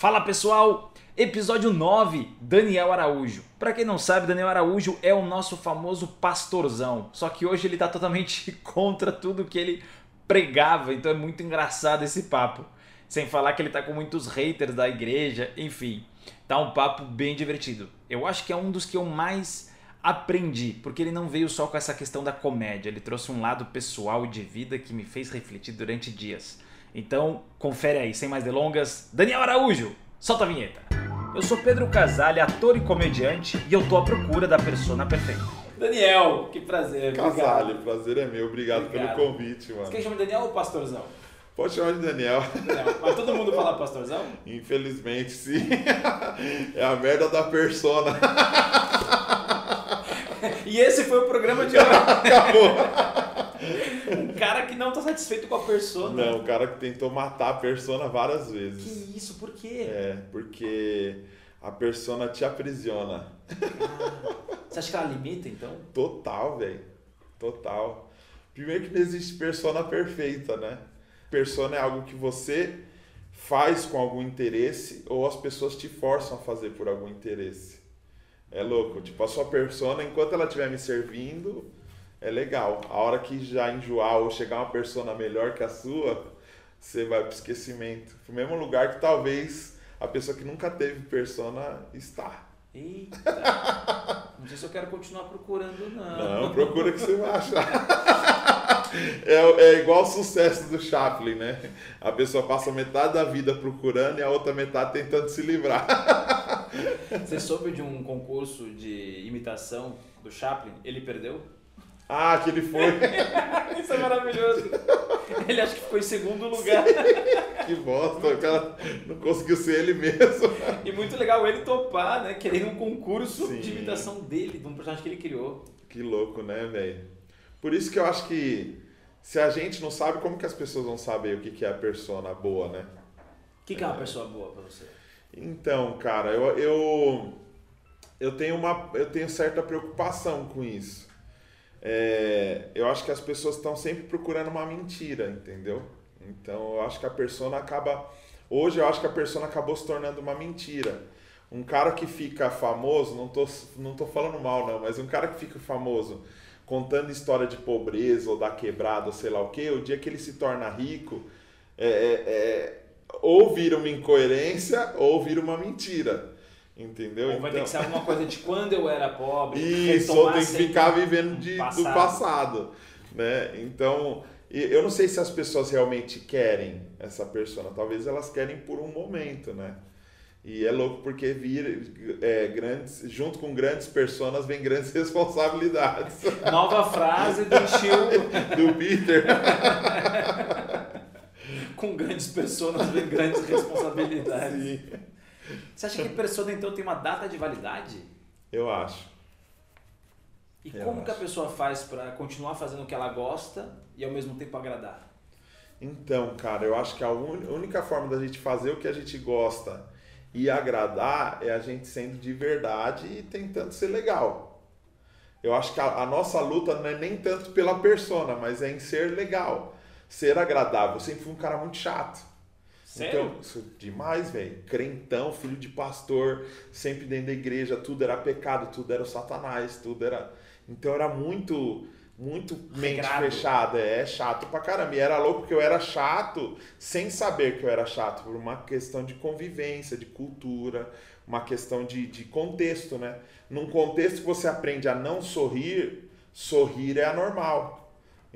Fala pessoal, episódio 9, Daniel Araújo. Para quem não sabe, Daniel Araújo é o nosso famoso pastorzão. Só que hoje ele tá totalmente contra tudo que ele pregava, então é muito engraçado esse papo. Sem falar que ele tá com muitos haters da igreja, enfim. Tá um papo bem divertido. Eu acho que é um dos que eu mais aprendi, porque ele não veio só com essa questão da comédia, ele trouxe um lado pessoal de vida que me fez refletir durante dias. Então, confere aí, sem mais delongas, Daniel Araújo, solta a vinheta. Eu sou Pedro Casale, ator e comediante, e eu tô à procura da persona perfeita. Daniel, que prazer. Casale, prazer é meu, obrigado, obrigado. pelo convite, mano. Você quer chamar de Daniel ou Pastorzão? Pode chamar de Daniel. Daniel. Mas todo mundo fala Pastorzão? Infelizmente, sim. É a merda da persona. E esse foi o programa de hoje. Acabou. Um cara que não tá satisfeito com a persona. Não, o cara que tentou matar a persona várias vezes. Que isso, por quê? É, porque a persona te aprisiona. Ah, você acha que ela limita, então? Total, velho. Total. Primeiro que não existe persona perfeita, né? Persona é algo que você faz com algum interesse ou as pessoas te forçam a fazer por algum interesse. É louco. Tipo, a sua persona, enquanto ela estiver me servindo, é legal. A hora que já enjoar ou chegar uma persona melhor que a sua, você vai pro esquecimento. Pro mesmo lugar que talvez a pessoa que nunca teve persona está. Eita! Não sei se eu quero continuar procurando, não. Não, procura que você vai achar. É, é igual o sucesso do Chaplin, né? A pessoa passa metade da vida procurando e a outra metade tentando se livrar. Você soube de um concurso de imitação do Chaplin? Ele perdeu? Ah, que ele foi. Isso é maravilhoso. Ele acha que ficou em segundo lugar. que bosta, o cara não conseguiu ser ele mesmo. E muito legal ele topar, né? Querendo um concurso Sim. de imitação dele, de um personagem que ele criou. Que louco, né, velho? Por isso que eu acho que se a gente não sabe, como que as pessoas vão saber o que que é a persona boa, né? O que, que é uma pessoa boa pra você? Então, cara, eu, eu, eu, tenho uma, eu tenho certa preocupação com isso. É, eu acho que as pessoas estão sempre procurando uma mentira, entendeu? Então, eu acho que a persona acaba. Hoje, eu acho que a persona acabou se tornando uma mentira. Um cara que fica famoso, não tô, não tô falando mal, não, mas um cara que fica famoso contando história de pobreza ou da quebrada, ou sei lá o que, o dia que ele se torna rico, é, é, é ou vira uma incoerência ou vira uma mentira. Entendeu? Ou vai ter que ser alguma coisa de quando eu era pobre. Isso, ou tem que ficar vivendo de, passado. do passado. Né? Então, eu não sei se as pessoas realmente querem essa persona. Talvez elas querem por um momento, né? E é louco porque vira, é, grandes, junto com grandes personas vem grandes responsabilidades. Nova frase do Chiu. do Peter. com grandes pessoas vem grandes responsabilidades. Sim. Você acha que persona então tem uma data de validade? Eu acho. E Eu como que a acho. pessoa faz para continuar fazendo o que ela gosta e ao mesmo tempo agradar? Então, cara, eu acho que a única forma da gente fazer o que a gente gosta e agradar é a gente sendo de verdade e tentando ser legal. Eu acho que a, a nossa luta não é nem tanto pela persona, mas é em ser legal, ser agradável. Eu sempre fui um cara muito chato. Sério? Então, demais, velho. Crentão, filho de pastor, sempre dentro da igreja, tudo era pecado, tudo era o satanás, tudo era. Então era muito, muito mente Regrado. fechada, é chato pra caramba. E era louco porque eu era chato sem saber que eu era chato, por uma questão de convivência, de cultura, uma questão de, de contexto, né? Num contexto que você aprende a não sorrir, sorrir é anormal,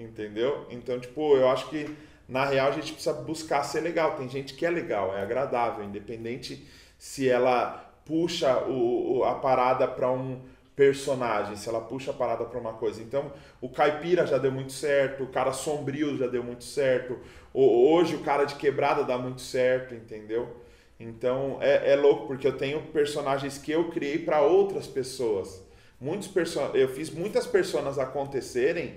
entendeu? Então, tipo, eu acho que na real a gente precisa buscar ser legal. Tem gente que é legal, é agradável, independente se ela puxa o, o- a parada para um personagem, se ela puxa a parada para uma coisa. Então, o caipira já deu muito certo, o cara sombrio já deu muito certo, o- hoje o cara de quebrada dá muito certo, entendeu? Então, é, é louco, porque eu tenho personagens que eu criei para outras pessoas. Muitos perso eu fiz muitas personas acontecerem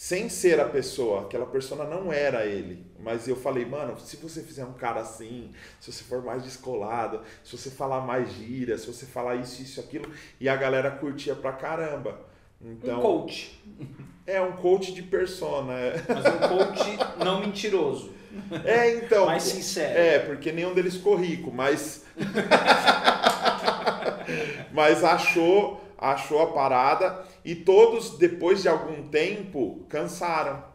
sem ser a pessoa, aquela persona não era ele. Mas eu falei, mano, se você fizer um cara assim, se você for mais descolado, se você falar mais gíria, se você falar isso, isso, aquilo, e a galera curtia pra caramba. Então, Um coach. é um coach de persona. é. Mas um coach não mentiroso. É, então. Mais sincero. É, porque nenhum deles ficou rico, mas. mas achou, achou a parada e todos, depois de algum tempo, cansaram.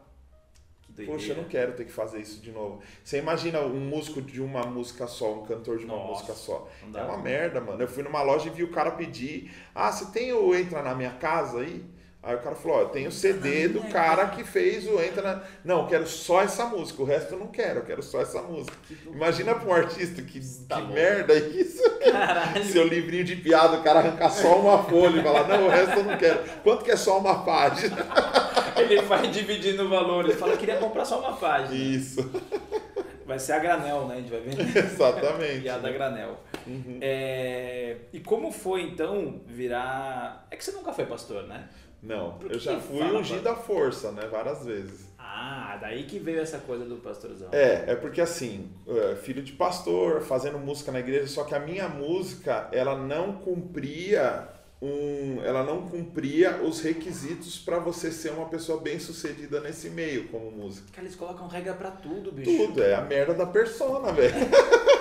Poxa, eu não quero ter que fazer isso de novo. Você imagina um músico de uma música só, um cantor de uma Nossa, música só. É uma merda, mano. Eu fui numa loja e vi o cara pedir: Ah, você tem o Entra na Minha Casa aí? Aí o cara falou: Ó, eu tenho o CD do cara que fez o Entra na. Não, eu quero só essa música, o resto eu não quero, eu quero só essa música. Imagina pra um artista que, Tá que merda é isso. Caralho. Seu livrinho de piada, o cara arrancar só uma folha e falar: Não, o resto eu não quero. Quanto que é só uma página? Ele vai dividindo o valor. Ele fala, queria comprar só uma página. Isso, Vai ser a granel, né? A gente vai ver. exatamente. Piada granel. Uhum. É, E como foi, então, virar... É que você nunca foi pastor, né? Não, eu já fui fala, ungido à força, né? Várias vezes. Ah, daí que veio essa coisa do pastorzão. É, é porque assim, é, filho de pastor, fazendo música na igreja, só que a minha música, ela não cumpria um, ela não cumpria os requisitos para você ser uma pessoa bem-sucedida nesse meio como música. Cara, eles colocam regra pra tudo, bicho. Tudo, é a merda da persona, velho.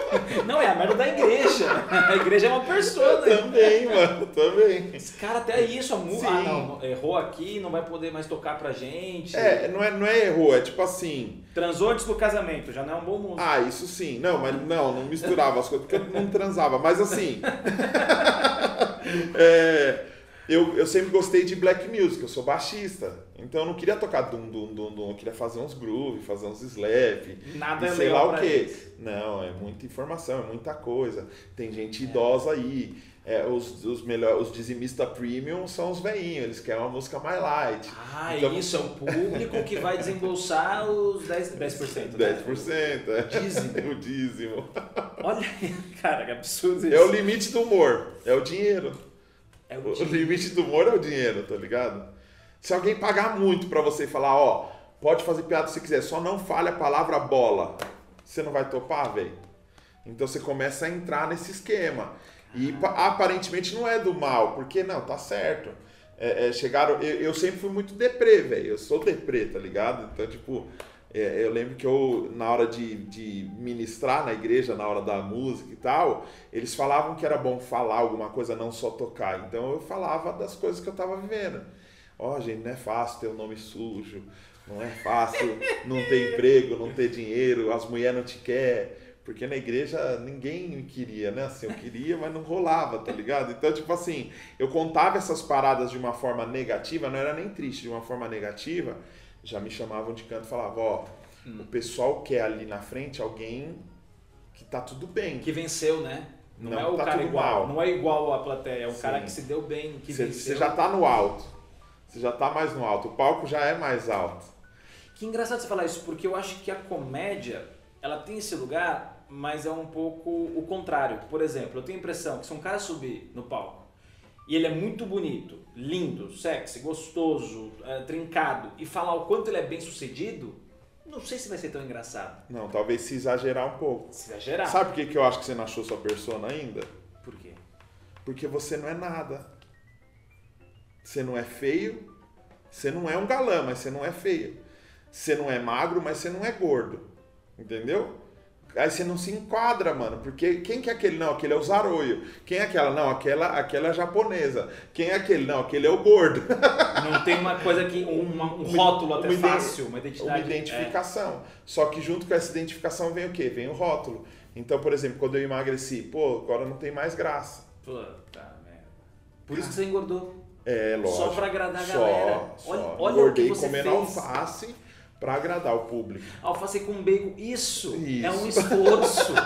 Não, é a merda da igreja. A igreja é uma persona. também, mano, também. Esse cara até isso, a mu... Sim. Ah, não, errou aqui, não vai poder mais tocar pra gente. É, não é, não é erro, é tipo assim, Transou antes do casamento, já não é um bom músico. Ah, isso sim. Não, mas não, não misturava as coisas, porque eu não transava. Mas assim. é, eu, eu sempre gostei de black music, eu sou baixista. Então eu não queria tocar dum dum dum dum, eu queria fazer uns groove, fazer uns slap. Nada e é sei lá o quê. Não, é muita informação, é muita coisa. Tem gente idosa aí. É, os, os, melhor, os dizimistas premium são os veinhos, eles querem uma música mais light. Ah, Então- isso, é o público que vai desembolsar os 10%. 10%, né? 10%, é. Dízimo. o dízimo. Olha, cara, que absurdo isso. É o limite do humor, é o dinheiro. É O o limite do humor é o dinheiro, tá ligado? Se alguém pagar muito pra você falar, ó, pode fazer piada se quiser, só não fale a palavra bola, você não vai topar, velho? Então você começa a entrar nesse esquema. E pa- aparentemente não é do mal, porque não, tá certo. É, é, chegaram. Eu, eu sempre fui muito deprê, velho. Eu sou deprê, tá ligado? Então, tipo, é, eu lembro que eu, na hora de, de ministrar na igreja, na hora da música e tal, eles falavam que era bom falar alguma coisa, não só tocar. Então eu falava das coisas que eu tava vivendo. Ó, gente, não é fácil ter um nome sujo, não é fácil não ter emprego, não ter dinheiro, as mulheres não te querem. Porque na igreja ninguém me queria, né? Assim, eu queria, mas não rolava, tá ligado? Então, tipo assim, eu contava essas paradas de uma forma negativa, não era nem triste, de uma forma negativa, já me chamavam de canto e falavam, ó, o pessoal quer ali na frente alguém que tá tudo bem. Que venceu, né? Não, Não, é o tá cara igual. mal. Não é igual a plateia, é o Sim. cara que se deu bem, que você já tá no alto. Você já tá mais no alto. O palco já é mais alto. Que engraçado você falar isso, porque eu acho que a comédia, ela tem esse lugar, mas é um pouco o contrário. Por exemplo, eu tenho a impressão que se um cara subir no palco e ele é muito bonito, lindo, sexy, gostoso, é, trincado, e falar o quanto ele é bem sucedido, não sei se vai ser tão engraçado. Não, talvez se exagerar um pouco. Se exagerar. Sabe por que, que eu acho que você não achou sua persona ainda? Por quê? Porque você não é nada. Você não é feio. Você não é um galã, mas você não é feio. Você não é magro, mas você não é gordo. Entendeu? Aí você não se enquadra, mano. Porque quem que é aquele? Não, aquele é o Zaroio. Quem é aquela? Não, aquela, aquela é a japonesa. Quem é aquele? Não, aquele é o gordo. Não tem uma coisa que. Um, uma- um rótulo até Uma fácil, uma identidade. Uma identificação. Só que junto com essa identificação vem o quê? Vem o rótulo. Então, por exemplo, quando eu emagreci, pô, agora não tem mais graça. É. Puta merda. Por isso que você engordou. É, lógico. Só pra agradar a Só, galera. Só, Olha- olha o que você comendo fez. alface pra agradar o público. Alface com bacon, isso, Isso. é um esforço.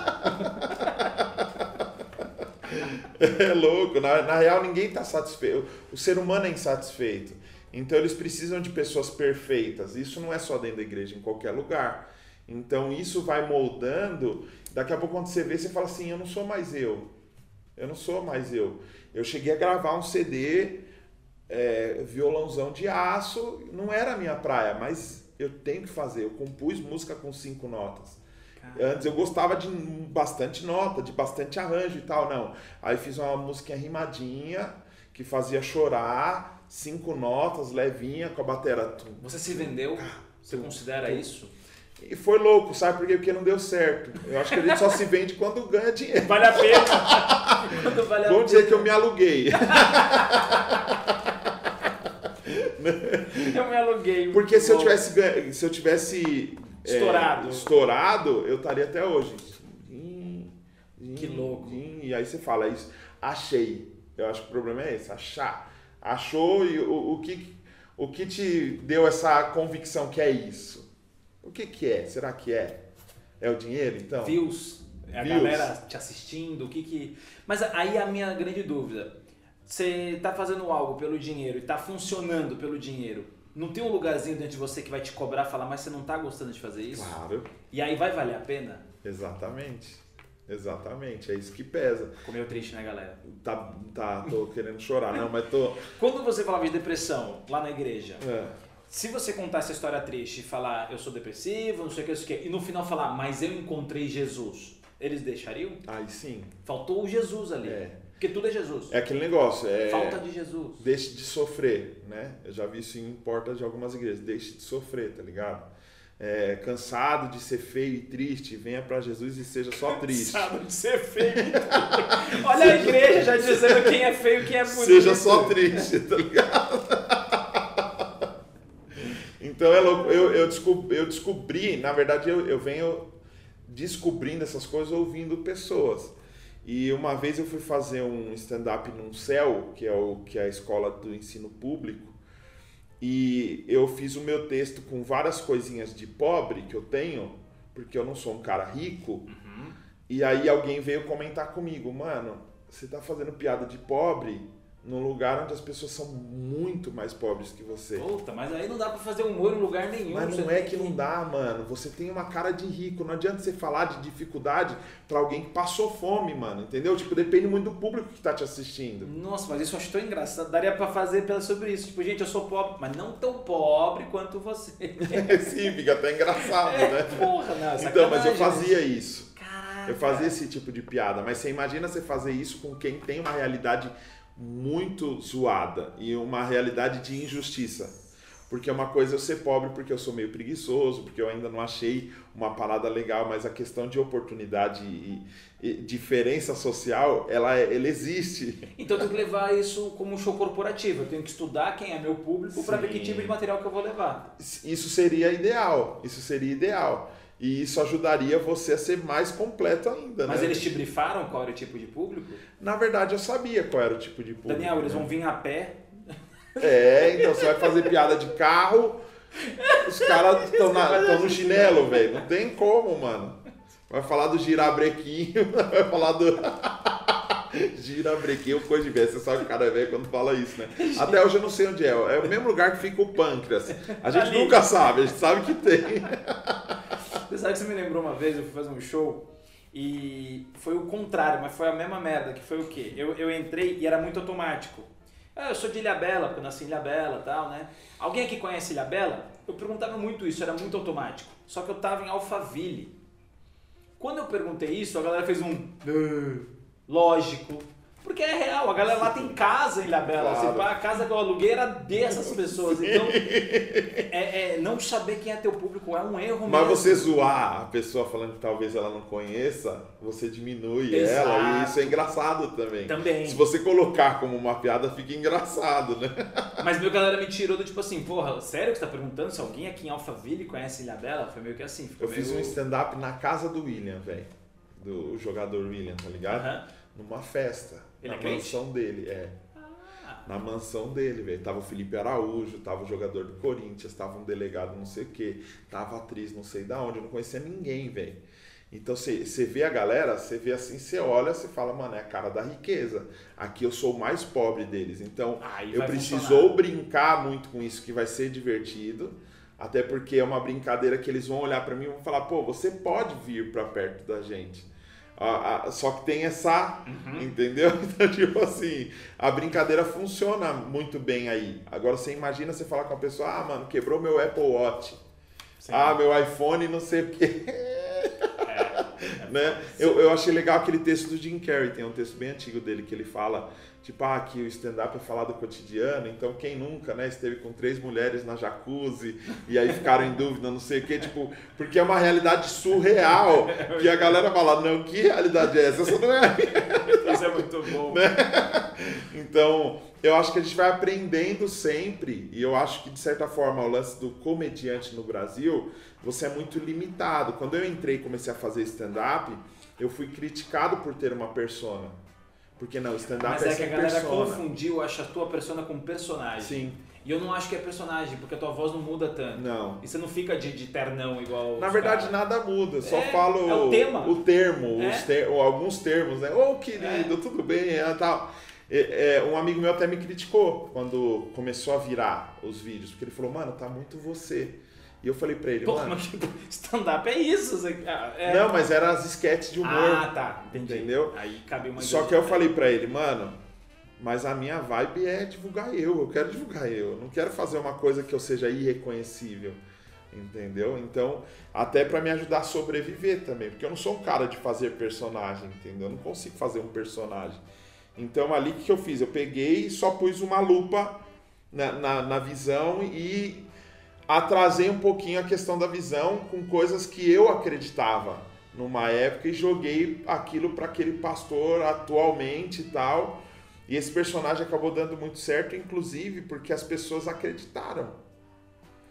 É louco. Na, na real, ninguém tá satisfeito. O ser humano é insatisfeito. Então, eles precisam de pessoas perfeitas. Isso não é só dentro da igreja, em qualquer lugar. Então, isso vai moldando. Daqui a pouco, quando você vê, você fala assim: eu não sou mais eu. Eu não sou mais eu. Eu cheguei a gravar um CD, é, violãozão de aço. Não era a minha praia, mas eu tenho que fazer. Eu compus música com cinco notas. Antes eu gostava de bastante nota, de bastante arranjo e tal, não. Aí fiz uma música rimadinha, que fazia chorar, cinco notas, levinha, com a batera. tum, Você se vendeu? Você tum, considera tum. isso? E foi louco, sabe por quê? Porque não deu certo. Eu acho que a gente só se vende quando ganha dinheiro. Vale a pena. quando vale a Vamos dizer que eu me aluguei. eu me aluguei. Porque se eu tivesse, se eu tivesse é, Estourado. estourado, eu estaria até hoje. Hum, hum, Que louco. hum, E aí você fala isso, achei. Eu acho que o problema é esse, achar. Achou e o, o que, o que te deu essa convicção que é isso? O que que é? Será que é? É o dinheiro, então? Views, a Views. galera te assistindo, o que que... Mas aí a minha grande dúvida, você tá fazendo algo pelo dinheiro e tá funcionando pelo dinheiro, não tem um lugarzinho dentro de você que vai te cobrar, falar, mas você não tá gostando de fazer isso? Claro, E aí vai valer a pena? exatamente. Exatamente, é isso que pesa. Meio triste, né, galera? Tá, tá, tô querendo chorar, não, mas tô. Quando você falava de depressão lá na igreja, É. se você contar essa história triste e falar, eu sou depressivo, não sei o que, não sei o que, e no final falar, mas eu encontrei Jesus, eles deixariam? Aí sim. Faltou o Jesus ali. É. Porque tudo é Jesus. É aquele negócio, é. Falta de Jesus. Deixe de sofrer, né? Eu já vi isso em portas de algumas igrejas. Deixe de sofrer, tá ligado? É, cansado de ser feio e triste, venha pra Jesus e seja só triste. Sabe de ser feio. Olha a igreja já dizendo quem é feio e quem é bonito. Seja só triste, tá ligado? Então é louco. Eu, eu, descobri, eu descobri, na verdade, eu, eu venho descobrindo essas coisas ouvindo pessoas. E uma vez eu fui fazer um stand-up num CEL, que é, o, que é a escola do ensino público, e eu fiz o meu texto com várias coisinhas de pobre que eu tenho, porque eu não sou um cara rico. E aí alguém veio comentar comigo, mano, você tá fazendo piada de pobre num lugar onde as pessoas são muito mais pobres que você. Puta, mas aí não dá pra fazer humor em lugar nenhum. Mas não é que não dá, mano. Você tem uma cara de rico. Não adianta você falar de dificuldade pra alguém que passou fome, mano. Entendeu? Tipo, depende muito do público que tá te assistindo. Nossa, mas isso eu acho tão engraçado. Daria pra fazer sobre isso. Tipo, gente, eu sou pobre, mas não tão pobre quanto você. Sim, fica até engraçado, É, né? porra, não. Então, mas eu fazia isso. Caraca. Eu fazia esse tipo de piada, mas você imagina você fazer isso com quem tem uma realidade muito zoada e uma realidade de injustiça. Porque uma coisa é eu ser pobre porque eu sou meio preguiçoso, porque eu ainda não achei uma parada legal, mas a questão de oportunidade e, e diferença social, ela, é- ela existe. Então eu tenho que levar isso como um show corporativo. Eu tenho que estudar quem é meu público pra ver que tipo de material que eu vou levar. Isso seria ideal, isso seria ideal. E isso ajudaria você a ser mais completo ainda, Mas né? eles te brifaram qual era o tipo de público? Na verdade, eu sabia qual era o tipo de público. Daniel, eles né? vão vir a pé. É, então você vai fazer piada de carro, os caras estão no chinelo, velho. Não tem como, mano. Vai falar do girabrequinho, vai falar do. girabrequinho, coisa de velho. Você sabe que o cara é velho quando fala isso, né? Até hoje eu não sei onde é. É o mesmo lugar que fica o pâncreas. A gente Ali. nunca sabe, a gente sabe que tem. Você sabe que você me lembrou uma vez, eu fui fazer um show e foi o contrário, mas foi a mesma merda, que foi o quê? Eu, eu entrei e era muito automático. Ah, eu sou de Ilhabela, porque eu nasci em Ilhabela e tal, né? Alguém aqui conhece Ilhabela? Eu perguntava muito isso, era muito automático. Só que eu tava em Alphaville. Quando eu perguntei isso, a galera fez um... "Ah, Lógico. Porque é real, a galera lá tem casa em Ilhabela. Claro. Assim, a casa que eu aluguei era dessas pessoas. Então, é, é, não saber quem é teu público é um erro Mas mesmo. você zoar a pessoa falando que talvez ela não conheça, você diminui Exato. ela. E isso é engraçado também. Também. Se você colocar como uma piada, fica engraçado, né? Mas meu galera me tirou do tipo assim, porra, sério que você tá perguntando se alguém aqui em Alphaville conhece Ilhabela? Foi meio que assim. Ficou Eu fiz um meio... stand-up na casa do William, velho. Do jogador William, tá ligado? Numa festa. Ele na é mansão dele, é. Ah, Na mansão dele, velho. Tava o Felipe Araújo, tava o jogador do Corinthians, tava um delegado não sei o quê, tava atriz não sei da onde, eu não conhecia ninguém, velho. Então você vê a galera, você vê assim, você olha, você fala, mano, é a cara da riqueza. Aqui eu sou o mais pobre deles. Então Aí eu vai preciso funcionar. ou brincar muito com isso, que vai ser divertido, até porque é uma brincadeira que eles vão olhar pra mim e vão falar, pô, você pode vir pra perto da gente. Ah, ah, só que tem essa, Uhum. entendeu? Então, tipo assim, a brincadeira funciona muito bem aí. Agora você imagina você falar com a pessoa, ah, mano, quebrou meu Apple Watch. sim. Ah, meu iPhone, não sei o quê. né? Eu, eu achei legal aquele texto do Jim Carrey, tem um texto bem antigo dele que ele fala tipo, ah, que o stand-up é falar do cotidiano, então quem nunca, né, esteve com três mulheres na jacuzzi e aí ficaram em dúvida, não sei o quê, tipo, porque é uma realidade surreal, que a galera fala, não, que realidade é essa? Essa não é a Isso é muito bom. Né? Então, eu acho que a gente vai aprendendo sempre, e eu acho que, de certa forma, o lance do comediante no Brasil, você é muito limitado. Quando eu entrei e comecei a fazer stand-up, eu fui criticado por ter uma persona. Porque não, stand-up Mas é, é que a galera persona. confundiu, acha a tua persona com personagem. Sim, E eu não acho que é personagem, porque a tua voz não muda tanto. não. E você não fica de, de ternão igual. Na verdade, caras. nada muda, só É, falo é o tema. o termo, É. ter- ou alguns termos, né? Ô querido, tudo bem, é, tal. É, um amigo meu até me criticou quando começou a virar os vídeos, porque ele falou, mano, tá muito você. E eu falei pra ele, Pô, mano. mas tipo, stand-up é isso. ah, é- Não, mas eram as esquetes de humor. Ah, tá. Entendi. Entendeu? Aí cabe uma Só que eu falei pra ele, mano, mas a minha vibe é divulgar eu, eu quero divulgar eu, eu não quero fazer uma coisa que eu seja irreconhecível, entendeu? Então, até pra me ajudar a sobreviver também, porque eu não sou um cara de fazer personagem, entendeu? Eu não consigo fazer um personagem. Então, ali o que eu fiz? Eu peguei e só pus uma lupa na, na, na visão e atrasei um pouquinho a questão da visão com coisas que eu acreditava numa época e joguei aquilo para aquele pastor atualmente e tal. E esse personagem acabou dando muito certo, inclusive porque as pessoas acreditaram.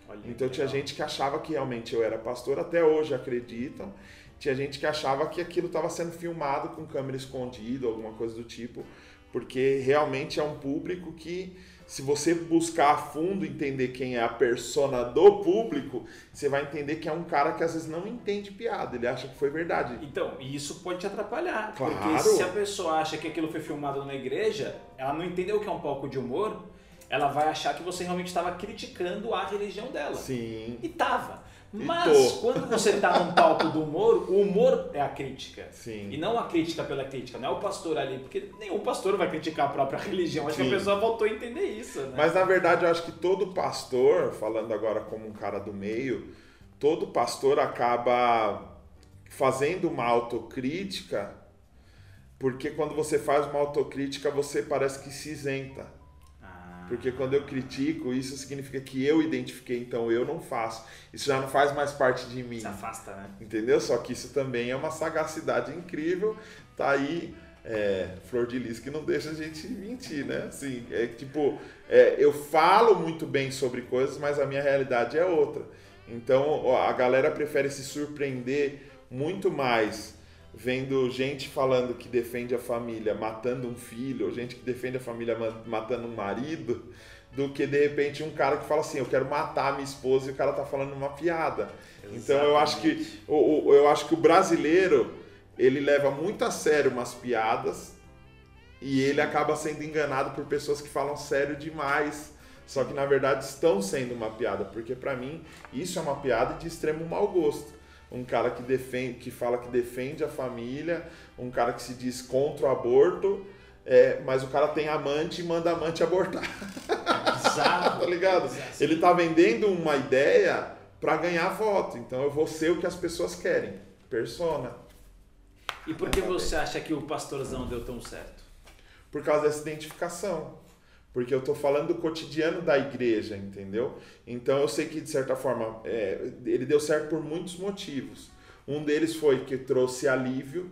Olha Então tinha gente que achava que realmente eu era pastor, até hoje acreditam. Tinha gente que achava que aquilo estava sendo filmado com câmera escondida, alguma coisa do tipo, porque realmente é um público que, se você buscar a fundo entender quem é a persona do público, você vai entender que é um cara que às vezes não entende piada, ele acha que foi verdade. Então, e isso pode te atrapalhar. Claro. Porque se a pessoa acha que aquilo foi filmado numa igreja, ela não entendeu o que é um palco de humor, ela vai achar que você realmente estava criticando a religião dela. Sim, E tava. Mas quando você tá num palco do humor, o humor é a crítica. sim. E não a crítica pela crítica, não é o pastor ali, porque nenhum pastor vai criticar a própria religião. Acho que Sim. a pessoa voltou a entender isso, né? Mas na verdade eu acho que todo pastor, falando agora como um cara do meio, todo pastor acaba fazendo uma autocrítica, porque quando você faz uma autocrítica você parece que se isenta. Porque quando eu critico, isso significa que eu identifiquei, então eu não faço. Isso já não faz mais parte de mim. se afasta, né? Entendeu? Só que isso também é uma sagacidade incrível. Tá aí, é, Flor de Lis, que não deixa a gente mentir, né? Assim, é tipo, é, eu falo muito bem sobre coisas, mas a minha realidade é outra. Então a galera prefere se surpreender muito mais vendo gente falando que defende a família matando um filho, ou gente que defende a família ma- matando um marido, do que de repente um cara que fala assim, eu quero matar a minha esposa e o cara tá falando uma piada. Então eu acho que o, o- eu acho que o brasileiro ele leva muito a sério umas piadas e ele acaba sendo enganado por pessoas que falam sério demais. Só que na verdade estão sendo uma piada, porque pra mim isso é uma piada de extremo mau gosto. Um cara que defende, que fala que defende a família, um cara que se diz contra o aborto, é, mas o cara tem amante e manda amante abortar. Bizarro. tá ligado? Bizarro. Ele tá vendendo uma ideia pra ganhar voto. Então eu vou ser o que as pessoas querem. Persona. E por que você acha que o pastorzão deu tão certo? Por causa dessa identificação. Porque eu tô falando do cotidiano da igreja, entendeu? Então eu sei que, de certa forma, é, ele deu certo por muitos motivos. Um deles foi que trouxe alívio,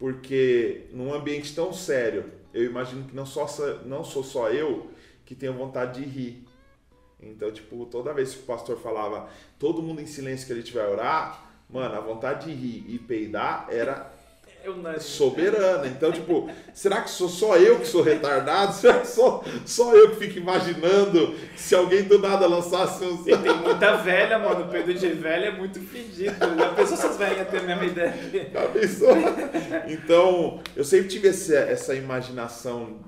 porque num ambiente tão sério, eu imagino que não, só, não sou só eu que tenho vontade de rir. Então, tipo, toda vez que o pastor falava, todo mundo em silêncio que ele tiver orar, mano, a vontade de rir e peidar era. Soberana. Então, tipo, será que sou só eu que sou retardado? Será que sou só eu que fico imaginando se alguém do nada lançasse uns. E tem muita velha, mano. O Pedro de velha é muito fedido. Já pensou essas velhas têm a mesma ideia? Já pensou? Então, eu sempre tive essa, essa imaginação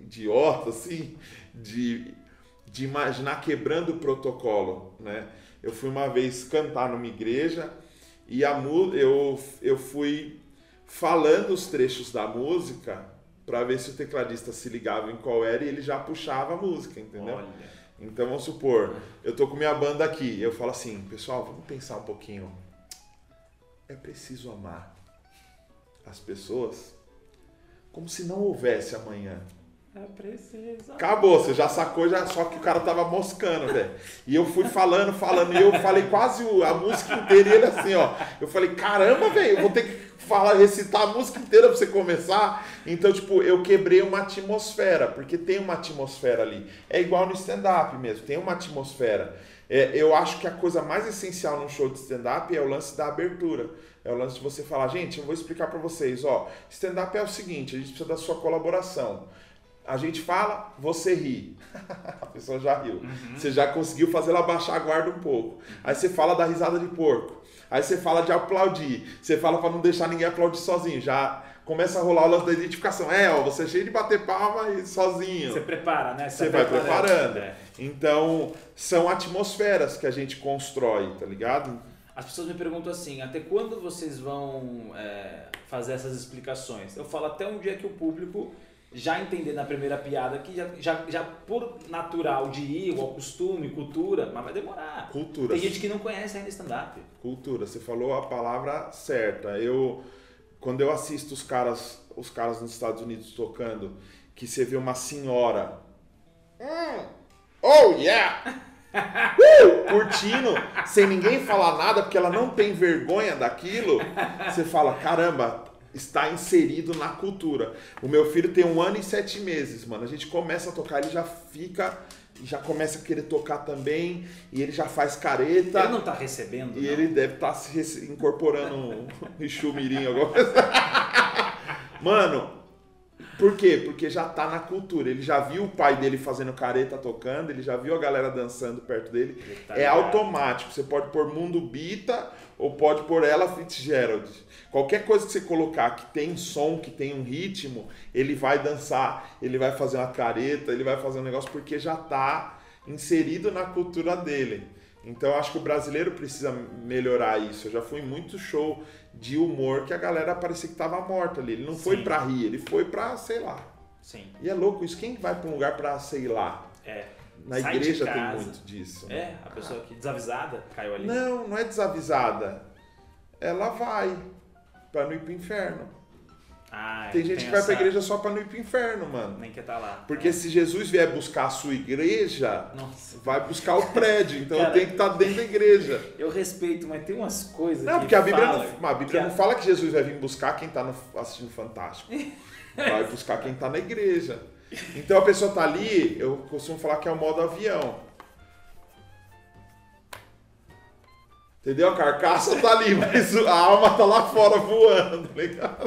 idiota, assim, de, de imaginar quebrando o protocolo, né? Eu fui uma vez cantar numa igreja e a eu, eu fui falando os trechos da música para ver se o tecladista se ligava em qual era e ele já puxava a música, entendeu? Olha. Então vamos supor, eu tô com minha banda aqui, eu falo assim, pessoal, vamos pensar um pouquinho. É preciso amar. as pessoas como se não houvesse amanhã. É. Acabou, você já sacou, já, só que o cara tava moscando, velho. E eu fui falando, falando, e eu falei quase a música inteira e ele assim, ó. Eu falei, caramba, velho, eu vou ter que falar, recitar a música inteira pra você começar. Então, tipo, eu quebrei uma atmosfera, porque tem uma atmosfera ali. É igual no stand-up mesmo, tem uma atmosfera. É, eu acho que a coisa mais essencial num show de stand-up é o lance da abertura. É o lance de você falar, gente, eu vou explicar para vocês, ó. Stand-up é o seguinte, a gente precisa da sua colaboração. A gente fala, você ri. a pessoa já riu. Uhum. Você já conseguiu fazer ela baixar a guarda um pouco. Aí você fala da risada de porco. Aí você fala de aplaudir. Você fala para não deixar ninguém aplaudir sozinho. Já começa a rolar o lance da identificação. É, ó, você é cheio de bater palma e sozinho. Você prepara, né? Você, você vai preparando. É. Então, são atmosferas que a gente constrói, tá ligado? As pessoas me perguntam assim, até quando vocês vão é, fazer essas explicações? Eu falo até um dia que o público já entender na primeira piada que já, já, já por natural de ir, o costume, cultura, mas vai demorar. Cultura. Tem gente que não conhece ainda stand-up. Cultura, você falou a palavra certa. Eu, quando eu assisto os caras, os caras nos Estados Unidos tocando, que você vê uma senhora. Hum, oh yeah! Uh, curtindo, sem ninguém falar nada, porque ela não tem vergonha daquilo, você fala: caramba, está inserido na cultura. O meu filho tem um ano e sete meses, mano. A gente começa a tocar, ele já fica, já começa a querer tocar também, e ele já faz careta. Ele não tá recebendo. E não. ele deve estar tá se incorporando um enxumirinho agora. Mano, por quê? Porque já tá na cultura. Ele já viu o pai dele fazendo careta tocando, ele já viu a galera dançando perto dele. Tá é automático. Você pode pôr Mundo Bita ou pode pôr Ella Fitzgerald. Qualquer coisa que você colocar que tem som, que tem um ritmo, ele vai dançar, ele vai fazer uma careta, ele vai fazer um negócio porque já está inserido na cultura dele. Então acho que o brasileiro precisa melhorar isso. Eu já fui muito show de humor que a galera parecia que estava morta ali. Ele não Sim. foi para rir, ele foi para sei lá. Sim. E é louco isso. Quem vai para um lugar para sei lá? É. Na Sai igreja tem muito disso. Né? É, a pessoa que desavisada caiu ali. Não, não é desavisada. Ela vai para não ir pro inferno. Ah, tem gente tem que vai essa... pra igreja só pra não ir pro inferno, mano. Nem quer estar tá lá. Porque é. se Jesus vier buscar a sua igreja, Nossa. vai buscar o prédio. Então Cara, tem que estar tá dentro da igreja. Eu respeito, mas tem umas coisas. Não, porque a Bíblia, não, a Bíblia não fala que Jesus vai vir buscar quem tá no, assistindo Fantástico. vai buscar quem tá na igreja. Então a pessoa tá ali, eu costumo falar que é o modo avião. Entendeu? A carcaça tá ali, mas a alma tá lá fora voando, legal?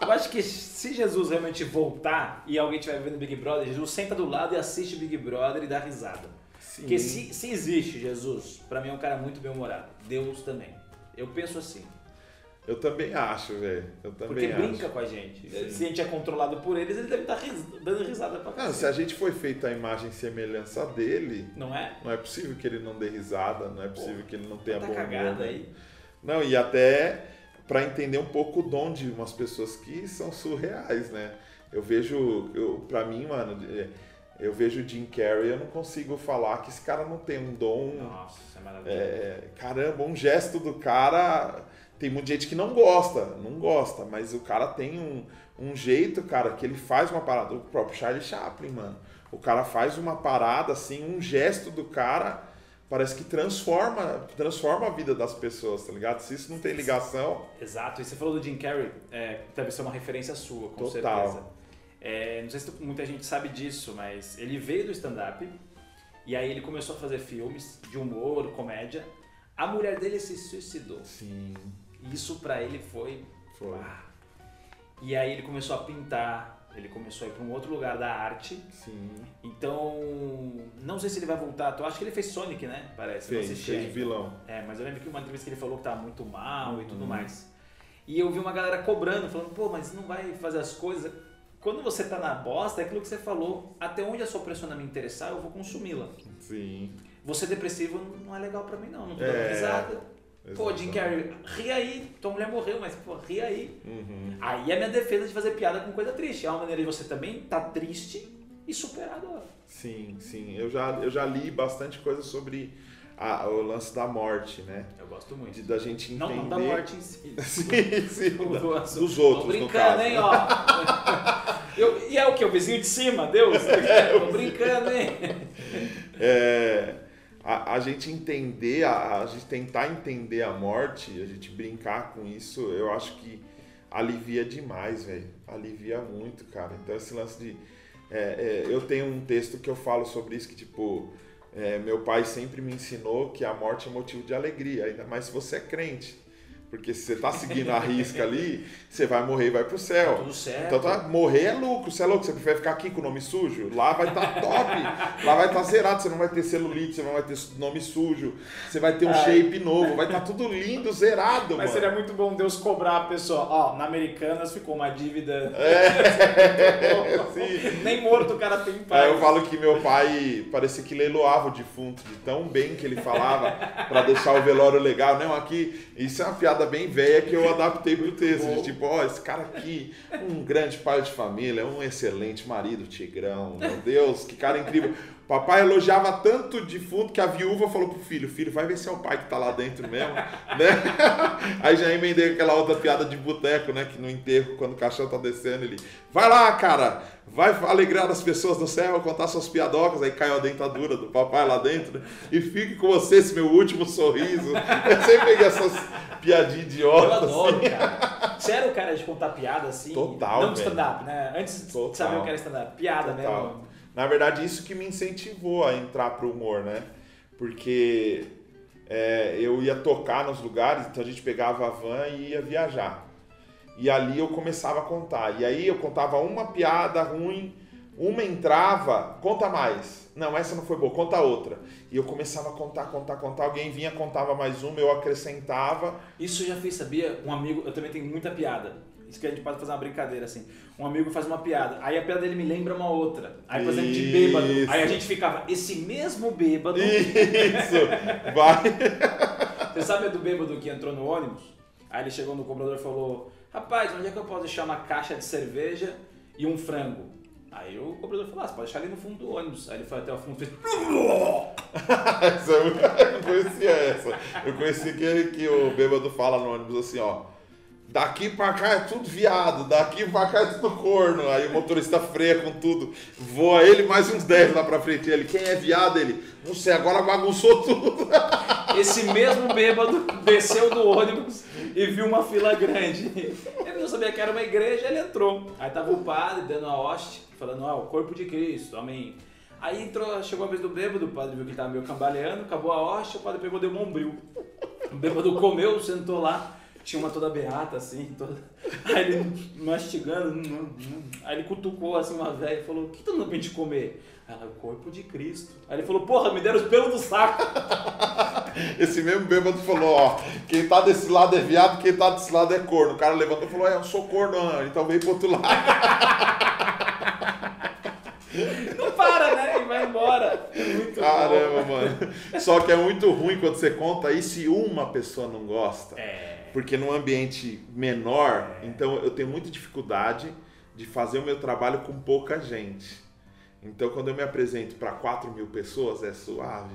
Eu acho que se Jesus realmente voltar e alguém estiver vendo Big Brother, Jesus senta do lado e assiste Big Brother e dá risada. Sim. Porque se, se existe Jesus, para mim é um cara muito bem-humorado. Deus também. Eu penso assim. Eu também acho, velho. Eu também Porque acho. brinca com a gente. Sim. Se a gente é controlado por eles, ele deve estar ris dando risada pra Não, se a gente foi feito a imagem e semelhança dele. Não é? Não é possível que ele não dê risada, não é possível Pô, que ele não tenha tá bom cagada aí. Não, e até para entender um pouco o dom de umas pessoas que são surreais, né? Eu vejo, eu, pra mim, mano, é, eu vejo o Jim Carrey, eu não consigo falar que esse cara não tem um dom. Nossa, é maravilhoso. É, caramba, um gesto do cara tem muita gente que não gosta, não gosta, mas o cara tem um, um jeito, cara, que ele faz uma parada. O próprio Charlie Chaplin, mano. O cara faz uma parada, assim, um gesto do cara parece que transforma, transforma a vida das pessoas, tá ligado? Se isso não tem ligação. Exato. E você falou do Jim Carrey, é, deve ser uma referência sua, com Total. certeza. É, não sei se muita gente sabe disso, mas ele veio do stand-up e aí ele começou a fazer filmes de humor, comédia. A mulher dele se suicidou. Sim. Isso para ele foi. foi. Ah. E aí ele começou a pintar, ele começou a ir para um outro lugar da arte. Sim. Então, não sei se ele vai voltar. Eu acho que ele fez Sonic, né? Parece. Fez, fez vilão. É, mas eu lembro que uma entrevista que ele falou que tava muito mal uhum. e tudo uhum. mais. E eu vi uma galera cobrando, falando, pô, mas não vai fazer as coisas. Quando você tá na bosta, é aquilo que você falou. Até onde a sua persona me interessar, eu vou consumi-la. Sim. Você depressivo não é legal para mim, não. Não tô dando é... risada. Pô, Jim Carrey, ri aí, tua mulher morreu, mas pô, ri aí. Uhum. Aí é minha defesa de fazer piada com coisa triste. É uma maneira de você também tá triste e superar a dor. Sim, sim. Eu já, eu já li bastante coisa sobre a, o lance da morte, né? Eu gosto muito. De, da gente entender. Não, não da morte em si. sim, sim. Do- do dos outros, Tô brincando, hein, ó. Eu- e é o que? O vizinho de cima? Deus? Tô brincando, hein? Gente entender, a, a gente tentar entender a morte, a gente brincar com isso, eu acho que alivia demais, velho. Alivia muito, cara. Então esse lance de. é, é, eu tenho um texto que eu falo sobre isso que, tipo, é, meu pai sempre me ensinou que a morte é motivo de alegria, ainda mais se você é crente. Porque se você tá seguindo a risca ali, você vai morrer e vai pro céu. Tudo certo. Então tá, morrer é lucro, você é louco, você prefere ficar aqui com o nome sujo? Lá vai estar top, lá vai estar zerado, você não vai ter celulite, você não vai ter nome sujo, você vai ter um Ai. shape novo, vai estar tudo lindo, zerado, Mas mano. seria muito bom Deus cobrar a pessoa. Ó, na Americanas ficou uma dívida. É, sim. Nem morto o cara tem Aí paz. eu falo que meu pai parecia que leiloava o defunto, de tão bem que ele falava pra deixar o velório legal. Não, aqui, isso é uma piada bem velha que eu adaptei pro texto. De tipo, ó, esse cara aqui, um grande pai de família, um excelente marido, Tigrão, meu Deus, que cara incrível. Papai elogiava tanto o defunto que a viúva falou pro filho, filho, vai ver se é o pai que tá lá dentro mesmo, né? Aí já emendei aquela outra piada de boteco, né? Que no enterro, quando o caixão tá descendo, ele, vai lá, cara, vai alegrar as pessoas no céu, contar suas piadocas, aí caiu a dentadura do papai lá dentro, né? e fique com você esse meu último sorriso. Eu sempre peguei essas piadinhas Eu idiotas. adoro, assim. cara. Você era o cara de contar piada assim? Total, Não stand-up, né? Antes Total. de saber o que era stand-up. Piada Total. mesmo. Na verdade, isso que me incentivou a entrar pro humor, né? Porque é, eu ia tocar nos lugares, então a gente pegava a van e ia viajar. E ali eu começava a contar. E aí eu contava uma piada ruim, uma entrava, conta mais. Não, essa não foi boa, conta outra. E eu começava a contar, contar, contar. Alguém vinha, contava mais uma, eu acrescentava. Isso já fez, sabia? Um amigo, eu também tenho muita piada. Isso que a gente pode fazer uma brincadeira assim. Um amigo faz uma piada, aí a piada dele me lembra uma outra. Aí, por exemplo, de bêbado. Isso. Aí a gente ficava, esse mesmo bêbado. Isso, vai. Você sabe a do bêbado que entrou no ônibus? Aí ele chegou no cobrador e falou: Rapaz, onde é que eu posso deixar uma caixa de cerveja e um frango? Aí o cobrador falou: ah, você pode deixar ali no fundo do ônibus. Aí ele foi até o fundo e fez. Essa eu conhecia essa. Eu conheci que, que o bêbado fala no ônibus assim, ó. Daqui pra cá é tudo viado, daqui pra cá é tudo corno. Aí o motorista freia com tudo. Voa ele mais uns 10 lá pra frente. Ele, quem é viado? Ele, não sei, agora bagunçou tudo. Esse mesmo bêbado desceu do ônibus e viu uma fila grande. Ele não sabia que era uma igreja, ele entrou. Aí tava o padre dando a hóstia, falando, ó, o corpo de Cristo, amém. Aí entrou, chegou a vez do bêbado, o padre viu que tava meio cambaleando, acabou a hóstia, o padre pegou deu um bombril. O bêbado comeu, sentou lá, tinha uma toda beata, assim, toda... Aí ele mastigando, hum, hum. aí ele cutucou assim uma velha e falou, o que tu não de comer? Ela, o corpo de Cristo. Aí ele falou, porra, me deram os pelos do saco. Esse mesmo bêbado falou, ó. Quem tá desse lado é viado, quem tá desse lado é corno. O cara levantou e falou, é, eu sou corno, então vem pro outro lado. Não para, né? E vai embora. É muito Caramba, bom. mano. Só que é muito ruim quando você conta e se uma pessoa não gosta. É. Porque num ambiente menor, então eu tenho muita dificuldade de fazer o meu trabalho com pouca gente. Então quando eu me apresento para 4 mil pessoas é suave.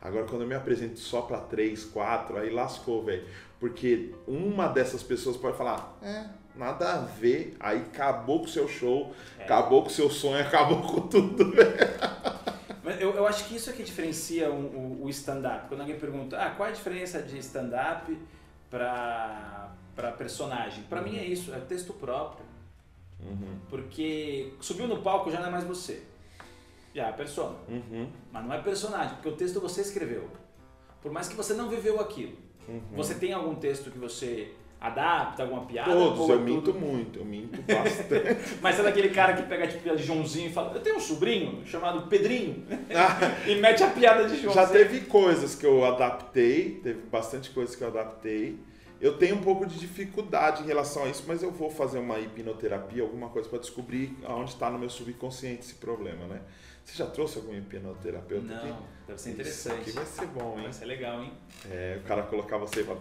Agora quando eu me apresento só para 3, 4, aí lascou, velho. Porque uma dessas pessoas pode falar, é, nada a ver, aí acabou com o seu show, É. acabou com o seu sonho, acabou com tudo, velho. Mas eu, eu acho que isso é que diferencia o, o- o stand-up. Quando alguém pergunta, ah, qual é a diferença de stand-up pra personagem? Pra mim é isso, é texto próprio. Porque subiu no palco já não é mais você. Já é persona. Uhum, Mas não é personagem, porque o texto você escreveu. Por mais que você não viveu aquilo. uhum. Você tem algum texto que você adapta, alguma piada? Todos, é eu tudo- minto muito, eu minto bastante. Mas é daquele cara que pega tipo de Joãozinho e fala, eu tenho um sobrinho chamado Pedrinho. E mete a piada de Joãozinho. Já teve coisas que eu adaptei, teve bastante coisas que eu adaptei. Eu tenho um pouco de dificuldade em relação a isso, mas eu vou fazer uma hipnoterapia, alguma coisa para descobrir aonde está no meu subconsciente esse problema, né? Você já trouxe algum hipnoterapeuta aqui? Não, deve ser Isso interessante. aqui vai ser bom, hein? Vai ser legal, hein? É, o cara colocar você pra,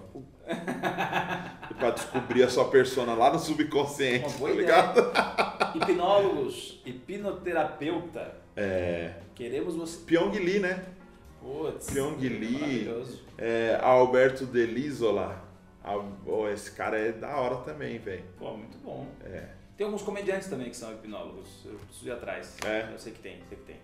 pra descobrir a sua persona lá no subconsciente, Uma boa tá ligado? Hipnólogos, hipnoterapeuta. É. Queremos você. Pyong Lee, né? Putz, Pyong Lee, maravilhoso. é, Alberto Delisola. Oh, esse cara é da hora também, velho. Pô, muito bom. É. Tem alguns comediantes também que são hipnólogos. Eu preciso ir atrás. É. Eu sei que tem, sei que tem.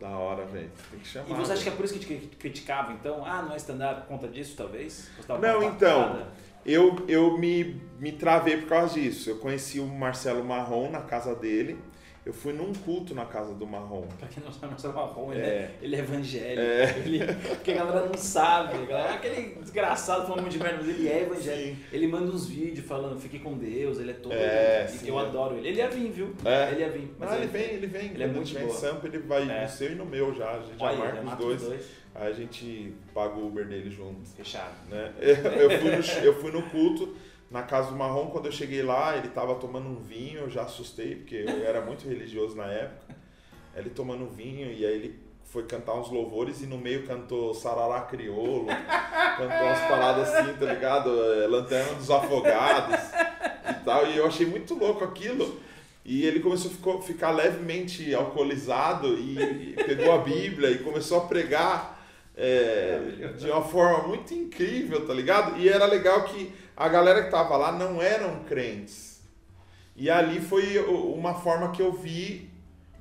Da hora, velho. Tem que chamar. E você acha que é por isso que te criticava, então? Ah, não é stand-up por conta disso, talvez? Gostava Não, então. Eu, eu me, me travei por causa disso. Eu conheci o Marcelo Marrom na casa dele. Eu fui num culto na casa do Marrom. Pra quem não sabe, Marcelo Marrom, ele É. é, ele é evangélico. É. Ele, porque a galera não sabe. Galera, aquele desgraçado falando muito de merda, mas ele é evangélico. Sim. Ele manda uns vídeos falando, fique com Deus, ele é todo. É, sim, eu é. adoro ele. Ele ia vir, viu? É. Ele ia vir. Mas Mas ele vem, ele vem. Ele é muito boa. Sampa, ele vai É. no seu e no meu já. A gente já Olha, marca já os mata dois. os dois. Aí a gente paga o Uber dele junto. Fechado. né? Eu fui, no, eu fui no culto, na casa do Marrom, quando eu cheguei lá, ele tava tomando um vinho, eu já assustei, porque eu era muito religioso na época. Ele tomando um vinho, e aí ele foi cantar uns louvores e no meio cantou Sarará Criolo, cantou umas paradas assim, tá ligado? É, Lanterna dos Afogados e tal, e eu achei muito louco aquilo. E ele começou a ficou- ficar levemente alcoolizado e pegou a Bíblia e começou a pregar é, de uma forma muito incrível, tá ligado? E era legal que a galera que tava lá não eram crentes. E ali foi uma forma que eu vi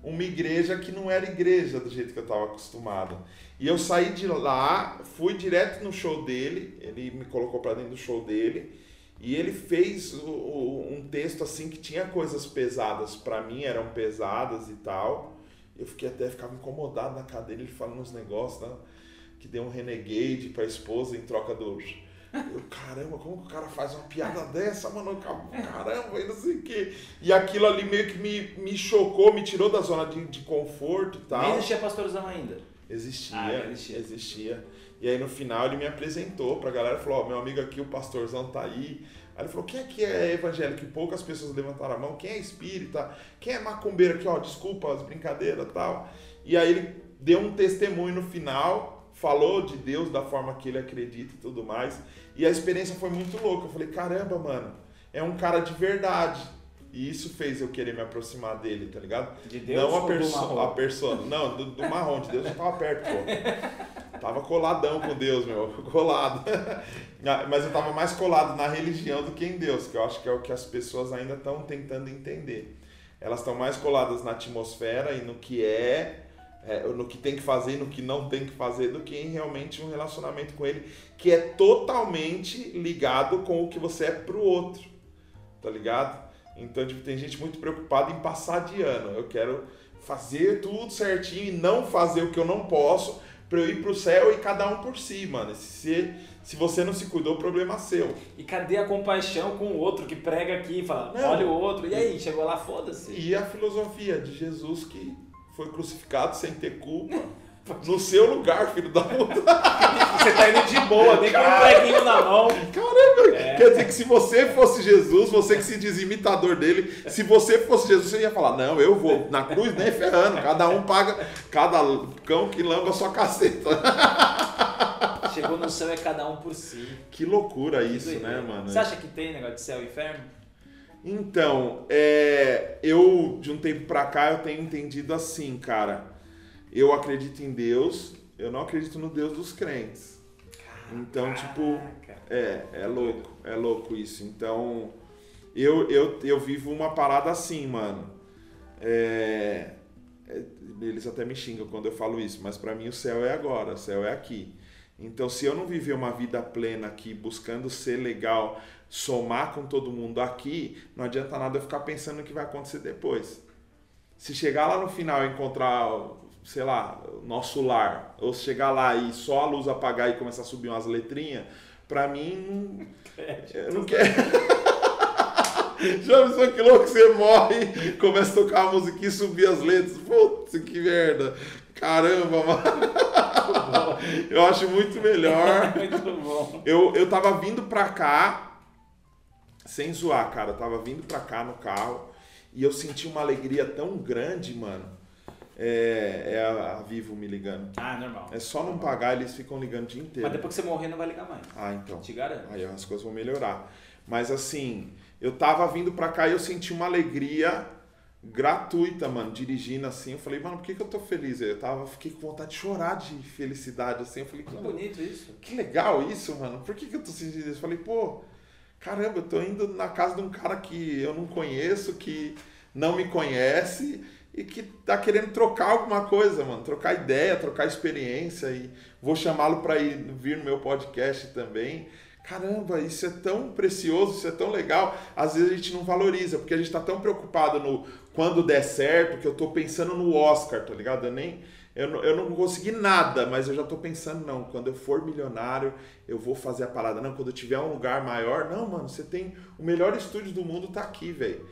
uma igreja que não era igreja do jeito que eu estava acostumado. E eu saí de lá, fui direto no show dele, ele me colocou para dentro do show dele, e ele fez um texto assim que tinha coisas pesadas para mim, eram pesadas e tal. Eu fiquei até ficava incomodado na cadeira, ele falando uns negócios, né? que deu um renegade pra esposa em troca do eu, caramba, como que o cara faz uma piada dessa, mano? Caramba, e não sei o quê. E aquilo ali meio que me, me chocou, me tirou da zona de, de conforto e tal. Nem existia pastorzão ainda. Existia, Ah, existia. existia. E aí no final ele me apresentou pra galera, falou, ó, meu amigo aqui, o pastorzão tá aí. Aí ele falou, quem aqui é evangélico? E poucas pessoas levantaram a mão. Quem é espírita? Quem é macumbeiro aqui? Ó, desculpa as brincadeiras e tal. E aí ele deu um testemunho no final, falou de Deus da forma que ele acredita e tudo mais. E a experiência foi muito louca. Eu falei, caramba, mano, é um cara de verdade. E isso fez eu querer me aproximar dele, tá ligado? De Deus não a, marrom? a persona. Não, do, do marrom, de Deus já tava perto, pô. Tava coladão com Deus, meu. Colado. Ah, Mas eu tava mais colado na religião do que em Deus, que eu acho que é o que as pessoas ainda estão tentando entender. Elas estão mais coladas na atmosfera e no que é, é, no que tem que fazer no que não tem que fazer, do que em realmente um relacionamento com ele que é totalmente ligado com o que você é pro outro. Tá ligado? Então, tipo, tem gente muito preocupada em passar de ano. Eu quero fazer tudo certinho e não fazer o que eu não posso para eu ir pro céu e cada um por si, mano. Se, se você não se cuidou, o problema é seu. E cadê a compaixão com o outro que prega aqui e fala, Não. olha o outro, e aí, chegou lá, foda-se. E a filosofia de Jesus que foi crucificado sem ter culpa. No seu lugar, filho da puta. Você tá indo de boa, nem com um preguinho na mão. Caramba! É. Quer dizer que se você fosse Jesus, você que se diz imitador dele, se você fosse Jesus, você ia falar: Não, eu vou na cruz nem ferrando, cada um paga, cada cão que lamba a sua caceta. Chegou no céu é cada um por si. Que loucura isso, né, mano? Você acha que tem negócio de céu e inferno? Então, é, eu de um tempo pra cá eu tenho entendido assim, cara. Eu acredito em Deus, eu não acredito no Deus dos crentes. Então, tipo. É, é louco, é louco isso. Então, eu, eu, eu vivo uma parada assim, mano. É, é, eles até me xingam quando eu falo isso, mas pra mim o céu é agora, o céu é aqui. Então, se eu não viver uma vida plena aqui, buscando ser legal, somar com todo mundo aqui, não adianta nada eu ficar pensando no que vai acontecer depois. Se chegar lá no final e encontrar, sei lá, nosso lar, ou chegar lá e só a luz apagar e começar a subir umas letrinhas, pra mim não, eu não quero. Já pensou que louco você morre, começa a tocar a musiquinha e subir as letras? Putz, que merda! Caramba, mano! Eu acho muito melhor. Muito bom. Eu, eu tava vindo pra cá, sem zoar, cara. Eu tava vindo pra cá no carro e eu senti uma alegria tão grande, mano. É, é a, a Vivo me ligando. Ah, normal. É só não pagar, eles ficam ligando o dia inteiro. Mas depois que você morrer, não vai ligar mais. Ah, então. Te garanto. Aí as coisas vão melhorar. Mas assim, eu tava vindo pra cá e eu senti uma alegria gratuita, mano, dirigindo assim. Eu falei, mano, por que, que eu tô feliz? Eu tava, fiquei com vontade de chorar de felicidade, assim. Eu falei, que bonito isso. Que legal isso, mano. Por que, que eu tô sentindo isso? Eu falei, pô, caramba, eu tô indo na casa de um cara que eu não conheço, que não me conhece e que tá querendo trocar alguma coisa, mano, trocar ideia, trocar experiência e vou chamá-lo para ir vir no meu podcast também. Caramba, isso é tão precioso, isso é tão legal. Às vezes a gente não valoriza, porque a gente está tão preocupado no quando der certo, que eu estou pensando no Oscar, tá ligado? Eu nem eu não, eu não consegui nada, mas eu já estou pensando, não, quando eu for milionário, eu vou fazer a parada. Não, quando eu tiver um lugar maior, não, mano, você tem o melhor estúdio do mundo, tá aqui, velho.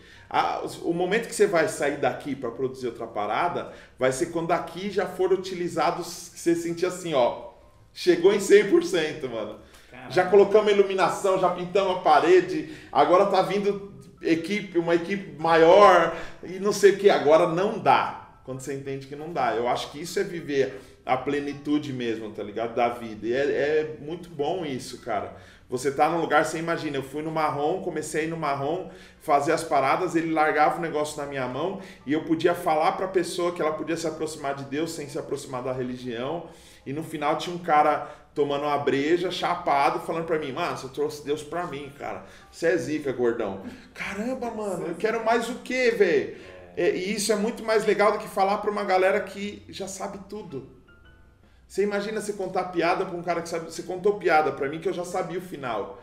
O momento que você vai sair daqui para produzir outra parada, vai ser quando daqui já for utilizado, você sentir assim, ó, chegou em 100%, mano. Caramba. Já colocamos iluminação, já pintamos a parede, agora tá vindo equipe, uma equipe maior e não sei o que, agora não dá quando você entende que não dá. Eu acho que isso é viver a plenitude mesmo, tá ligado? Da vida. E é, é muito bom isso, cara. Você tá num lugar, você imagina, eu fui no marrom, comecei no marrom, fazer as paradas, ele largava o negócio na minha mão e eu podia falar para a pessoa que ela podia se aproximar de Deus sem se aproximar da religião. E no final tinha um cara tomando uma breja, chapado, falando para mim, mano, você trouxe Deus para mim, cara. Você é zica, gordão. Caramba, mano, eu quero mais o quê, velho? É, e isso é muito mais legal do que falar para uma galera que já sabe tudo. Você imagina você contar piada para um cara que sabe. Você contou piada para mim que eu já sabia o final.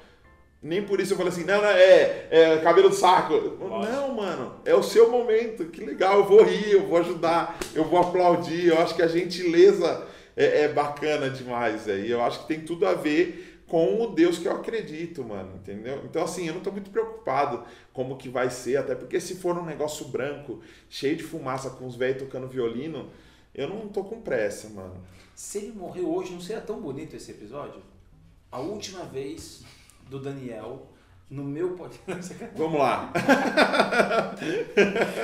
Nem por isso eu falei assim, não, não, é, é cabelo do saco. Nossa. Não, mano, é o seu momento. Que legal, eu vou rir, eu vou ajudar, eu vou aplaudir. Eu acho que a gentileza é, é bacana demais. E eu acho que tem tudo a ver com o Deus que eu acredito, mano, entendeu? Então, assim, eu não tô muito preocupado como que vai ser, até porque se for um negócio branco, cheio de fumaça, com os velhos tocando violino, eu não tô com pressa, mano. Se ele morreu hoje, não seria tão bonito esse episódio? A última vez do Daniel no meu podcast. Vamos lá.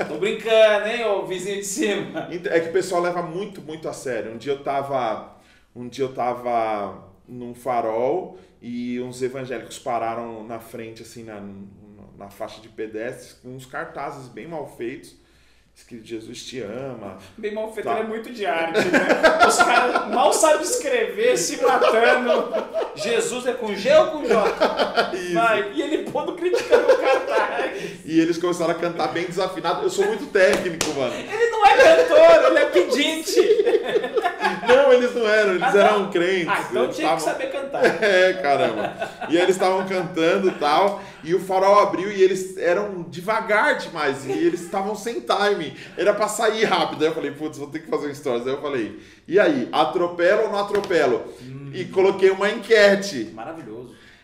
Tô brincando, hein, ô vizinho de cima. É que o pessoal leva muito, muito a sério. Um dia eu tava. Um dia eu tava num farol e uns evangélicos pararam na frente, assim, na, na faixa de pedestres, com uns cartazes bem mal feitos escrito Jesus te ama. Bem mal feito, tá. ele é muito de arte, né? Os caras mal sabem escrever, se matando. Jesus é com G ou com J? Vai, e ele pondo criticando o cartaz. E eles começaram a cantar bem desafinado. Eu sou muito técnico, mano. Ele não é cantor, ele é pedinte. Não, eles não eram, eles ah, eram crentes. Ah, então tinha tavam... que saber cantar. É, caramba. E eles estavam cantando e tal, e o farol abriu e eles eram devagar demais, e eles estavam sem time. Era pra sair rápido. Aí eu falei, putz, vou ter que fazer um stories. Aí eu falei, e aí, atropelo ou não atropelo? Hum. E coloquei uma enquete. Maravilhoso.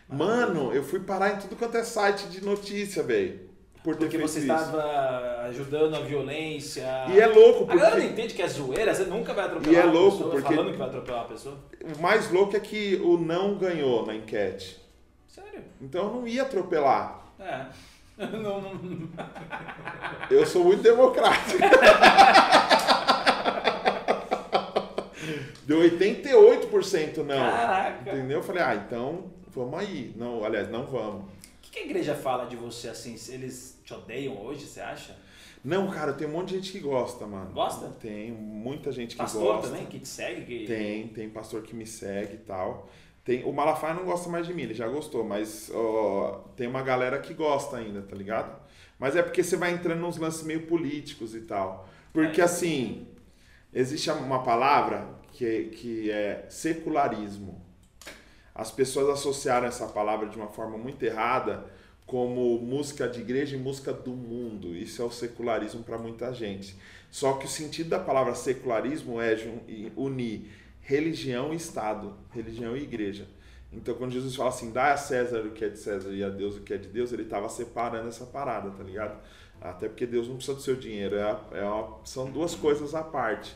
Mano, eu fui parar em tudo quanto é site de notícia, velho. Por porque você estava ajudando a violência. E é louco. Porque... A galera não entende que é zoeira, você nunca vai atropelar e é louco pessoa, porque... falando que vai atropelar uma pessoa. O mais louco é que o não ganhou na enquete. Sério? Então eu não ia atropelar. É. Não, não... Eu sou muito democrático. Deu 88% não. Caraca. Entendeu? Eu falei, ah, então vamos aí. Não, aliás, não vamos. O que, que a igreja fala de você assim? Eles te odeiam hoje, você acha? Não, cara, tem um monte de gente que gosta, mano. Gosta? Tem muita gente que pastor gosta. Pastor também, que te segue? Que... Tem, tem pastor que me segue e tal. Tem, o Malafaia não gosta mais de mim, ele já gostou, mas ó, tem uma galera que gosta ainda, tá ligado? Mas é porque você vai entrando nos lances meio políticos e tal. Porque é. assim, existe uma palavra que, que é secularismo. As pessoas associaram essa palavra de uma forma muito errada como música de igreja e música do mundo. Isso é o secularismo para muita gente. Só que o sentido da palavra secularismo é unir religião e Estado, religião e igreja. Então, quando Jesus fala assim, dá a César o que é de César e a Deus o que é de Deus, ele estava separando essa parada, tá ligado? Até porque Deus não precisa do seu dinheiro, é, é uma, são duas coisas à parte.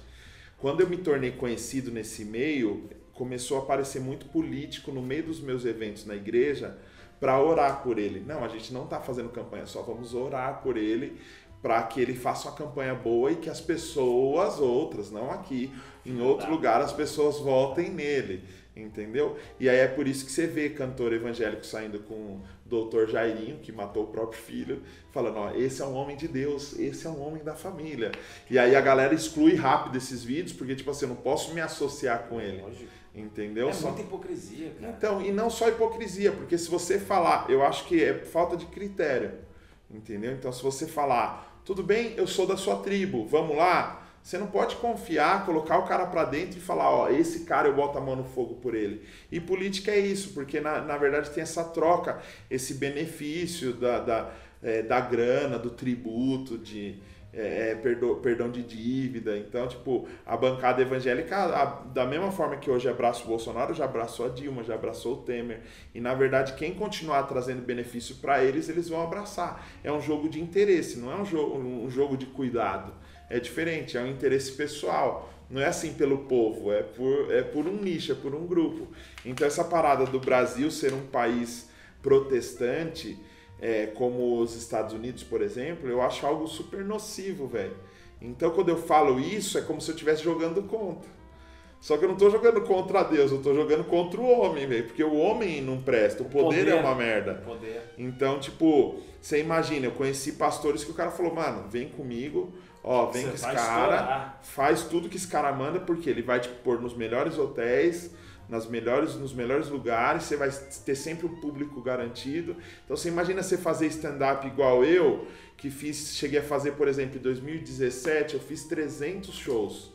Quando eu me tornei conhecido nesse meio, começou a aparecer muito político no meio dos meus eventos na igreja para orar por ele. Não, a gente não está fazendo campanha, só vamos orar por ele para que ele faça uma campanha boa e que as pessoas outras, não aqui, em outro lugar, as pessoas votem nele. Entendeu? E aí é por isso que você vê cantor evangélico saindo com o doutor Jairinho, que matou o próprio filho, falando, ó, esse é um homem de Deus, esse é um homem da família. E aí a galera exclui rápido esses vídeos, porque, tipo assim, eu não posso me associar com ele. Lógico. Entendeu? É Só- muita hipocrisia, cara. Então, e não só hipocrisia, porque se você falar, eu acho que é falta de critério, entendeu? Então, se você falar, tudo bem, eu sou da sua tribo, vamos lá, você não pode confiar, colocar o cara pra dentro e falar, ó, esse cara eu boto a mão no fogo por ele. E política é isso, porque na, na verdade tem essa troca, esse benefício da, da, é, da grana, do tributo, de é, é, perdo- perdão de dívida. Então, tipo, a bancada evangélica, a- da mesma forma que hoje abraça o Bolsonaro, já abraçou a Dilma, já abraçou o Temer. E na verdade, quem continuar trazendo benefício para eles, eles vão abraçar. É um jogo de interesse, não é um jogo, um jogo de cuidado. É diferente, é um interesse pessoal. Não é assim pelo povo, é por, é por um nicho, é por um grupo. Então, essa parada do Brasil ser um país protestante, é, como os Estados Unidos, por exemplo, eu acho algo super nocivo, velho. Então, quando eu falo isso, é como se eu estivesse jogando contra. Só que eu não tô jogando contra Deus, eu tô jogando contra o homem, velho. Porque o homem não presta, o poder, é poder. uma merda. Poder. Então, tipo, você imagina, eu conheci pastores que o cara falou, mano, vem comigo, ó, vem Você com esse cara, estourar. faz tudo que esse cara manda, porque ele vai te pôr nos melhores hotéis, nas melhores, nos melhores lugares, você vai ter sempre o público garantido. Então você imagina você fazer stand-up igual eu, que fiz, cheguei a fazer, por exemplo, em 2017, eu fiz 300 shows.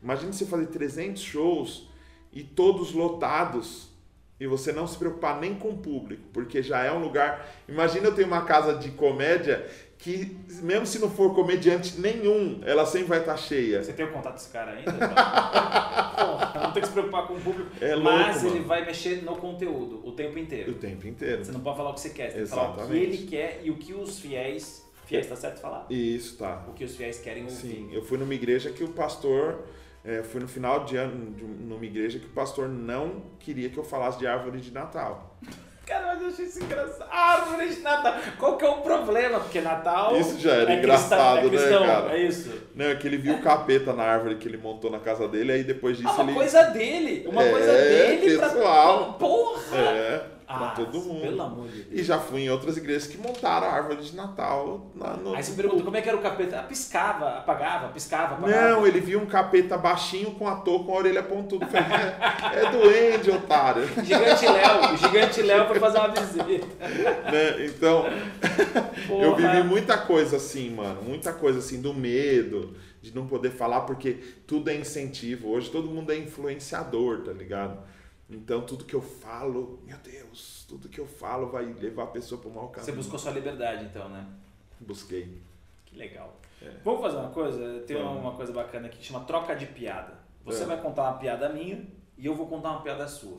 Imagina você fazer 300 shows e todos lotados e você não se preocupar nem com o público, porque já é um lugar. Imagina eu tenho uma casa de comédia que, mesmo se não for comediante nenhum, ela sempre vai estar cheia. Você tem o contato desse cara ainda? Não tem que se preocupar com o público. É louco, mas ele mano. vai mexer no conteúdo o tempo inteiro. O tempo inteiro. Você não pode falar o que você quer, você tem que falar o que Exatamente. ele quer e o que os fiéis. Fiéis, tá certo falar? Isso, tá. O que os fiéis querem ouvir. Sim, eu fui numa igreja que o pastor. É, fui no final de ano numa igreja que o pastor não queria que eu falasse de árvore de Natal. Cara, mas eu achei isso engraçado. Árvore de Natal. Qual que é o problema? Porque Natal. Isso já era é engraçado, cristão, é cristão, né, cara? É isso. Não, é que ele viu o capeta na árvore que ele montou na casa dele, aí depois disso Ah, uma ele. coisa dele. Uma É, coisa dele pessoal. pra. Porra! É, Ah, todo mundo. Pelo amor de Deus. E já fui em outras igrejas que montaram a árvore de Natal na, no. Aí você pergunta como é que era o capeta? Ah, piscava, apagava, piscava, apagava. Não, ele viu um capeta baixinho com a touca com a orelha pontuda. Falei, é, é doente, otário. Gigante Léo, Gigante Léo foi fazer uma visita. Né? Então, eu vivi muita coisa assim, mano. Muita coisa assim, do medo, de não poder falar, porque tudo é incentivo. Hoje todo mundo é influenciador, tá ligado? Então tudo que eu falo, meu Deus, tudo que eu falo vai levar a pessoa para mau caminho. Você buscou sua liberdade, então, né? Busquei. Que legal. É. Vamos fazer uma coisa? Tem Vamos. uma coisa bacana aqui que chama troca de piada. Você É. vai contar uma piada minha e eu vou contar uma piada sua.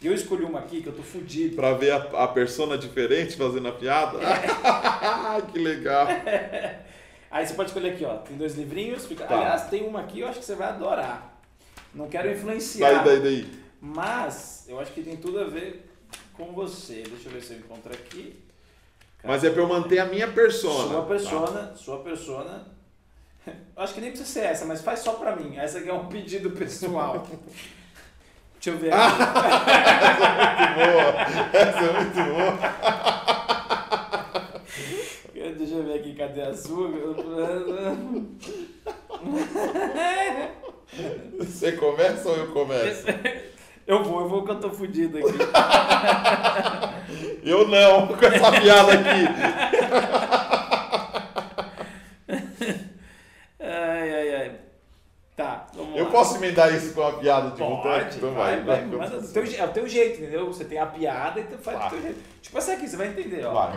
E eu escolhi uma aqui que eu tô fudido. Pra ver a, a persona diferente fazendo a piada? que legal. Aí você pode escolher aqui, ó. Tem dois livrinhos. Fica... Tá. Aliás, tem uma aqui eu acho que você vai adorar. Não quero influenciar. Daí, daí, daí. Mas eu acho que tem tudo a ver com você. Deixa eu ver se eu encontro aqui. Mas é pra eu manter a minha persona. Sua persona, sua persona. Acho que nem precisa ser essa, mas faz só pra mim. Essa aqui é um pedido pessoal. Deixa eu ver aqui. Muito boa. Essa é muito boa. Deixa eu ver aqui, cadê a sua? Você começa ou eu começo? Eu vou, eu vou que eu tô fudido aqui. Eu não, com essa piada aqui. Ai, ai, ai. Tá, vamos Eu lá. posso emendar isso com uma piada de volta? Pode, Então vai, vai. vai. Mas é o teu, é o teu jeito, entendeu? Você tem a piada e tu faz Vai. do teu jeito. Tipo essa aqui, você vai entender, ó. Vai.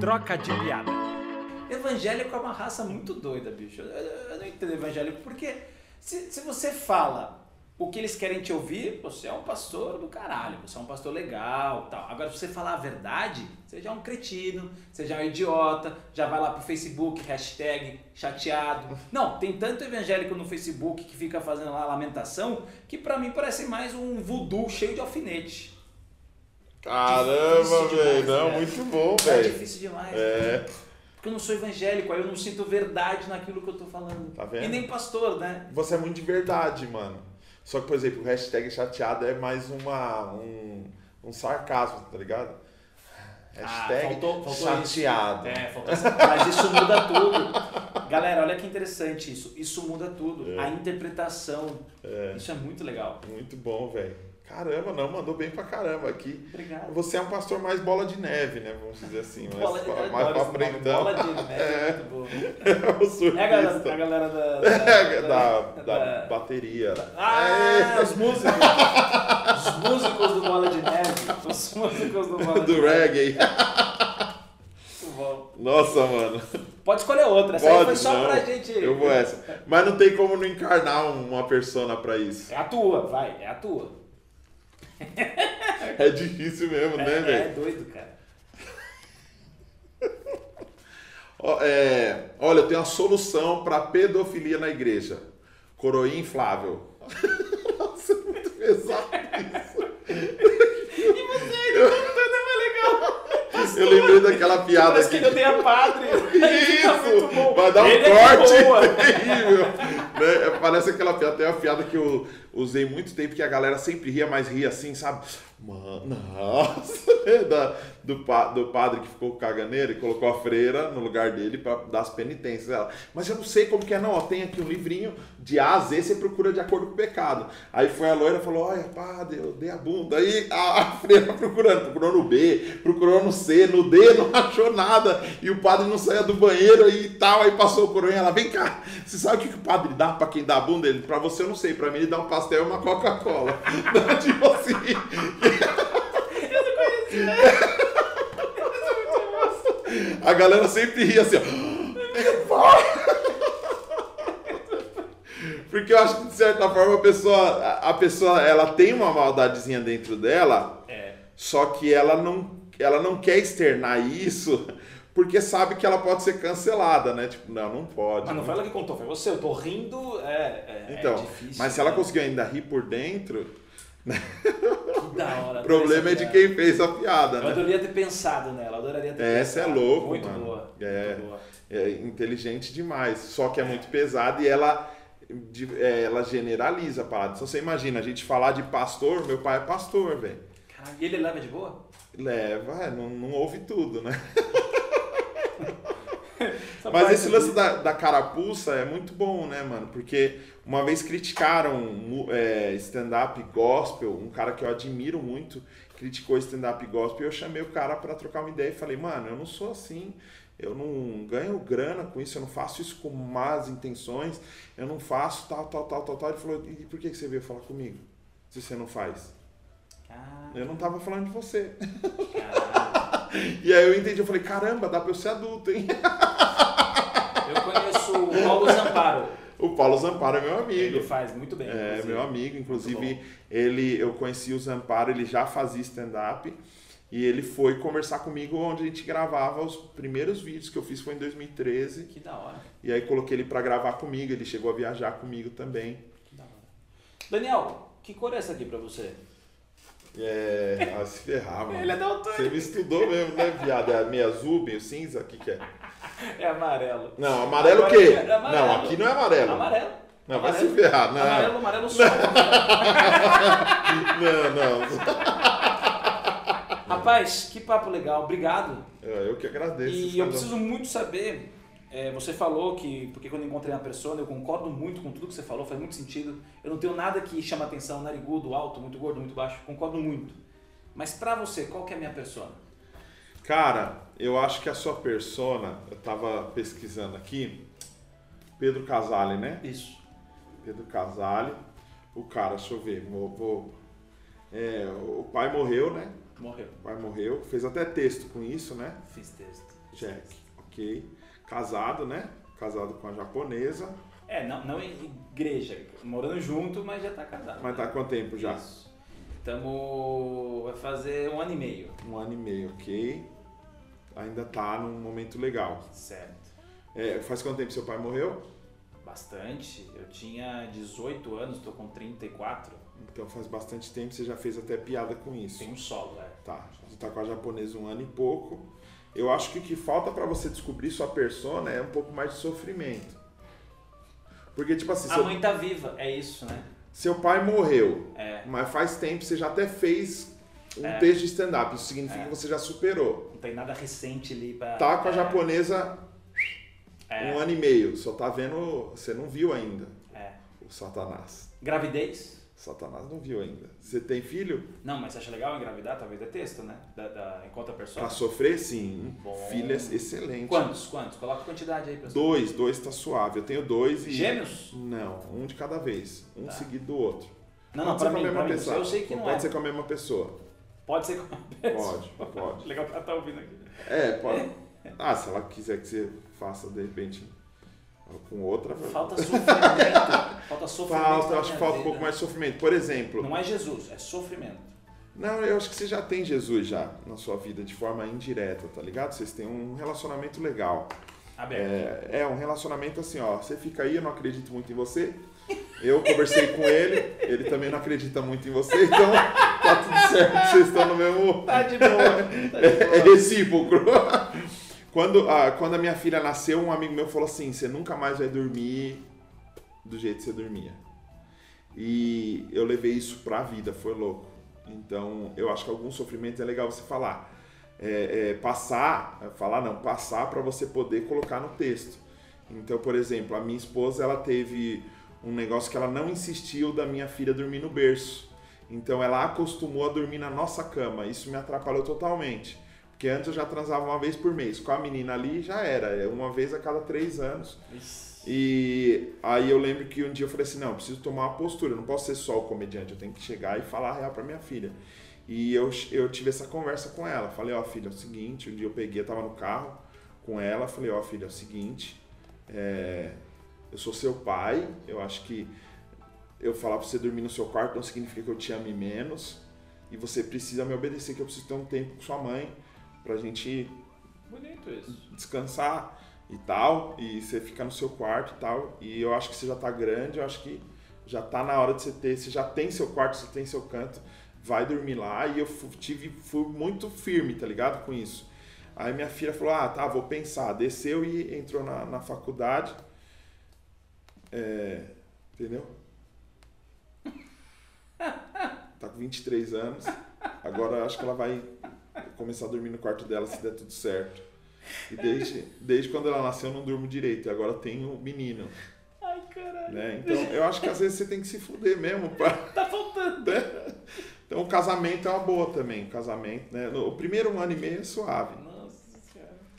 Troca de piada. Evangélico é uma raça muito doida, bicho. Eu, eu- eu não entendo evangélico porque se, se você fala o que eles querem te ouvir, você é um pastor do caralho, você é um pastor legal tal. Agora, se você falar a verdade, você já é um cretino, você já é um idiota, já vai lá pro Facebook, hashtag chateado. Não, tem tanto evangélico no Facebook que fica fazendo lá lamentação que pra mim parece mais um voodoo cheio de alfinete. Caramba, velho. Não, né? muito bom, É velho. difícil demais. É. Porque eu não sou evangélico, aí eu não sinto verdade naquilo que eu tô falando. Tá vendo? E nem pastor, né? Você é muito de verdade, mano. Só que, por exemplo, o hashtag chateado é mais uma, um, um sarcasmo, tá ligado? Hashtag ah, faltou, faltou chateado. Isso. É, faltou Mas isso muda tudo. Galera, olha que interessante isso. Isso muda tudo. É. A interpretação. É. Isso é muito legal. Muito bom, velho. Caramba, não, mandou bem pra caramba aqui. Obrigado. Você é um pastor mais bola de neve, né? Vamos dizer assim. Bola de, mais, mais pra frente. Bola de neve, é, muito bom. É o surfista. É a galera, a galera da, da, da, da, da bateria. Ah, é. os músicos. os músicos do Bola de Neve. Os músicos do Bola do de reggae. Muito bom. Nossa, mano. Pode escolher outra, essa Pode, aí foi só não. pra gente. Eu vou essa. Mas não tem como não encarnar uma persona pra isso. É a tua, vai, é a tua. É difícil mesmo, é, né, velho? É doido, cara. É, olha, eu tenho uma solução para pedofilia na igreja. Coroinha inflável. Nossa, é muito pesado isso. E você ainda contando é mais legal. Eu lembrei daquela piada Parece aqui. que ele odeia padre. Isso! Vai dar um Ele é corte terrível. Né? Parece aquela piada, tem uma piada que eu usei muito tempo que a galera sempre ria, mas ria assim, sabe? Mano, nossa! Da, do, do padre que ficou caganeiro e colocou a freira no lugar dele para dar as penitências. Ela, mas eu não sei como que é, não. Ó, tem aqui um livrinho de A a Z, você procura de acordo com o pecado. Aí foi a loira e falou: Olha, padre, eu dei a bunda. Aí a, a freira procurando, procurou no B, procurou no C, no D, não achou nada. E o padre não saía do banheiro e tal. Aí passou o coroinha ela: Vem cá, você sabe o que, que o padre dá para quem dá a bunda? Ele, pra você eu não sei, pra mim ele dá um pastel e uma Coca-Cola. tipo assim. A galera sempre ria assim, ó. Porque eu acho que de certa forma a pessoa, a pessoa ela tem uma maldadezinha dentro dela, É. só que ela não, ela não quer externar isso porque sabe que ela pode ser cancelada, né? Tipo, não, não pode. Mas não foi ela que contou, foi você. Eu tô rindo, é, é, Então, é difícil. mas se ela né? conseguiu ainda rir por dentro, Que da hora. o problema é de quem fez a piada, Eu né? adoraria ter pensado nela, eu adoraria ter Essa é pensado. louco, Muito mano. boa. É. Muito boa. é inteligente demais, só que é muito pesado e ela, é, ela generaliza a parada. Então você imagina, a gente falar de pastor, meu pai é pastor, velho. Caralho, e ele leva de boa? Leva, é, não, não ouve tudo, né? Mas esse lance da, da carapuça é muito bom, né, mano? Porque uma vez criticaram é, stand-up gospel, um cara que eu admiro muito, criticou stand-up gospel, e eu chamei o cara pra trocar uma ideia e falei, mano, eu não sou assim, eu não ganho grana com isso, eu não faço isso com más intenções, eu não faço tal, tal, tal, tal, tal. Ele falou, e por que você veio falar comigo? Se você não faz. Ah, Eu não tava falando de você. E aí eu entendi, eu falei, caramba, dá pra eu ser adulto, hein? Eu conheço o Paulo Zamparo. O Paulo Zamparo é meu amigo. Ele faz muito bem. É, inclusive. meu amigo, inclusive ele, eu conheci o Zamparo, ele já fazia stand-up e ele foi conversar comigo onde a gente gravava os primeiros vídeos que eu fiz foi em 2013 Que da hora. e aí coloquei ele pra gravar comigo, ele chegou a viajar comigo também. Que da hora. Daniel, que cor é essa aqui pra você? É, ah, se ferrar, mano. Ele é daltônico. Você me estudou mesmo, né, viado? É meio azul, meio cinza, o que que é? É amarelo. Não, amarelo o quê? é amarelo. Não, aqui não é amarelo. Amarelo. Não, vai Amarelo. se ferrar, não. Amarelo, amarelo sol. Não, não. Rapaz, que papo legal. Obrigado. Eu eu que agradeço. E eu preciso muito saber, é, você falou que, porque quando encontrei uma pessoa, eu concordo muito com tudo que você falou, faz muito sentido. Eu não tenho nada que chama atenção, narigudo, alto, muito gordo, muito baixo, concordo muito. Mas pra você, qual que é a minha persona? Cara, eu acho que a sua persona, eu tava pesquisando aqui, Pedro Casale, né? Isso. Pedro Casale, o cara, deixa eu ver, vou, vou- é, o pai morreu, né? Morreu. O pai morreu, fez até texto com isso, né? Fiz texto. Check, ok. Casado, né? Casado com a japonesa, É, não, não em igreja, morando junto, mas já tá casado. mas tá há quanto tempo já? Isso. Tamo. Vai fazer um ano e meio. Um ano e meio, ok. Ainda tá num momento legal. Certo. É, faz quanto tempo seu pai morreu? Bastante. Eu tinha 18 anos, tô com 34. Então faz bastante tempo, você já fez até piada com isso. Tem um solo, é. Tá, você tá com a japonesa um ano e pouco. Eu acho que o que falta pra você descobrir sua persona é um pouco mais de sofrimento. Porque, tipo assim, A seu- mãe tá viva, é isso, né? Seu pai morreu, É, mas faz tempo você já até fez um É. texto de stand-up. Isso significa É. que você já superou. Não tem nada recente ali pra. Tá com a é, japonesa É, um ano e meio, só tá vendo. Você não viu ainda é. o Satanás. Gravidez? Satanás não viu ainda. Você tem filho? Não, mas você acha legal engravidar? Talvez é texto, né? Da, da, enquanto a pessoa. Pra sofrer, sim. Bom. Filhas, excelente. Quantos? Quantos? Coloca a quantidade aí, pessoal. Dois, dois tá suave. Eu tenho dois e. Gêmeos? Não, um de cada vez. Um Tá. seguido do outro. Não, não, Pode ser pra com a mesma pra mim. pessoa. Eu sei que não pode é. ser com a mesma pessoa. Pode ser com a pessoa. Pode, pode. Legal que ela tá ouvindo aqui. É, pode. Ah, se ela quiser que você faça de repente com outra. Falta sofrimento. Falta sofrimento. Falta, acho que falta um pouco mais de sofrimento. Por exemplo, Não é Jesus, é sofrimento. não, eu acho que você já tem Jesus já na sua vida de forma indireta, tá ligado? Vocês têm um relacionamento legal. Aberto. É, é um relacionamento assim, ó. Você fica aí, eu não acredito muito em você. Eu conversei com ele, ele também não acredita muito em você, então tá tudo certo, vocês estão no mesmo. Tá de boa. Tá de É boa. recíproco. Quando a, quando a minha filha nasceu, um amigo meu falou assim: você nunca mais vai dormir do jeito que você dormia. E eu levei isso pra vida, foi louco. Então eu acho que alguns sofrimentos é legal você falar. É, é, passar, é, falar não, passar para você poder colocar no texto. Então, por exemplo, a minha esposa ela teve um negócio que ela não insistiu da minha filha dormir no berço. Então ela acostumou a dormir na nossa cama. Isso me atrapalhou totalmente. Porque antes eu já transava uma vez por mês. Com a menina ali já era, é uma vez a cada três anos. Isso. E aí eu lembro que um dia eu falei assim, não, eu preciso tomar uma postura, eu não posso ser só o comediante, eu tenho que chegar e falar a real pra minha filha. E eu, eu tive essa conversa com ela, falei, ó filha, é o seguinte, um dia eu peguei, eu tava no carro com ela, falei, ó filha, é o seguinte, é, eu sou seu pai, eu acho que eu falar pra você dormir no seu quarto não significa que eu te ame menos, e você precisa me obedecer, que eu preciso ter um tempo com sua mãe pra gente Bonito isso. descansar e tal, e você fica no seu quarto e tal, e eu acho que você já tá grande, eu acho que já tá na hora de você ter, você já tem seu quarto, você tem seu canto, vai dormir lá, e eu tive, fui muito firme, tá ligado, com isso. Aí minha filha falou, ah, tá, vou pensar, desceu e entrou na, na faculdade, é, entendeu? Tá com 23 anos, agora eu acho que ela vai começar a dormir no quarto dela se der tudo certo. E desde, desde quando ela nasceu eu não durmo direito, e agora tenho um menino, Ai, caralho. né? Então eu acho que às vezes você tem que se fuder mesmo pra, Tá faltando. né? Então o casamento é uma boa também, o casamento, né? O primeiro um ano e meio é suave.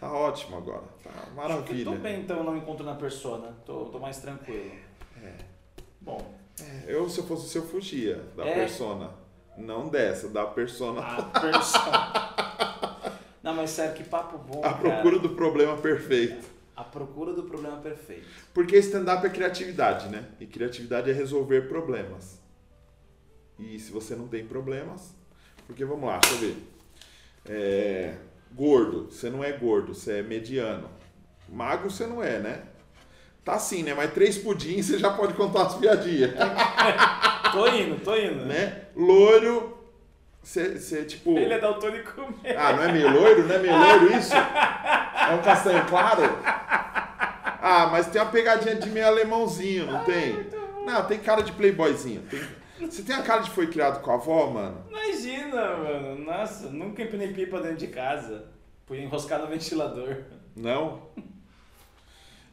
Tá ótimo agora, tá maravilha. tô bem, então, não encontro na persona. Tô, tô mais tranquilo. É. Bom. Eu, se eu fosse você, eu fugia da É? persona. Não dessa, da persona. A persona. Não, mas sério, que papo bom, A cara. procura do problema perfeito. A procura do problema perfeito. Porque stand-up é criatividade, né? E criatividade é resolver problemas. E se você não tem problemas. Porque vamos lá, deixa eu ver. É, gordo, você não é gordo, você é mediano. Magro você não é, né? Tá assim, né? Mas três pudins você já pode contar as piadinhas. Tô indo, tô indo. né? Loiro, você, você tipo. Ele é daltônico mesmo. Ah, não é meio loiro? Não é meio loiro isso? É um castanho claro? Ah, mas tem uma pegadinha de meio alemãozinho, não tem? Não, tem cara de playboyzinho. Tem- Você tem a cara de foi criado com a avó, mano? Imagina, mano. Nossa, nunca empinei pipa dentro de casa. Fui enroscar no ventilador. Não?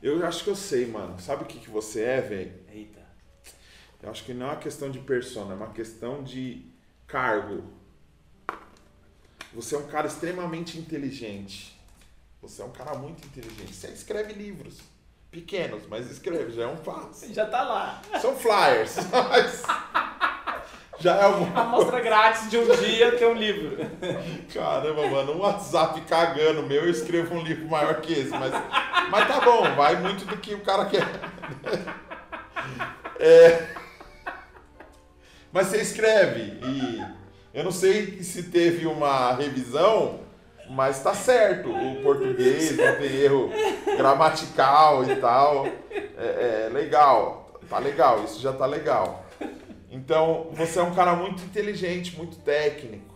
Eu acho que eu sei, mano. Sabe o que, que você é, velho? Eita. Eu acho que não é uma questão de persona, é uma questão de cargo. Você é um cara extremamente inteligente. Você é um cara muito inteligente. Você escreve livros. Pequenos, mas escreve, já é um passo. Já tá lá. São flyers, mas já é alguma Amostra grátis de um dia ter um livro. Caramba, mano, um WhatsApp cagando meu, eu escrevo um livro maior que esse, mas, mas tá bom, vai muito do que o cara quer. É, mas você escreve e eu não sei se teve uma revisão, mas tá certo. O português não tem erro gramatical e tal. É, é legal, tá legal, isso já tá legal. Então, você é um cara muito inteligente, muito técnico.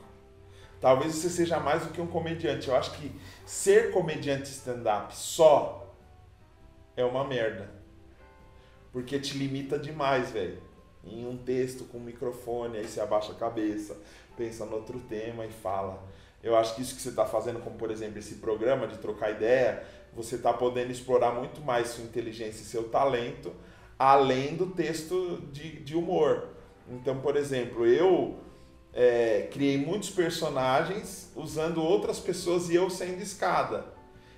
Talvez você seja mais do que um comediante. Eu acho que ser comediante stand-up só é uma merda. Porque te limita demais, velho. em um texto com um microfone, aí você abaixa a cabeça, pensa no outro tema e fala. Eu acho que isso que você está fazendo, como por exemplo esse programa de trocar ideia, você está podendo explorar muito mais sua inteligência e seu talento, além do texto de, de humor. Então, por exemplo, eu é, criei muitos personagens usando outras pessoas e eu sendo escada.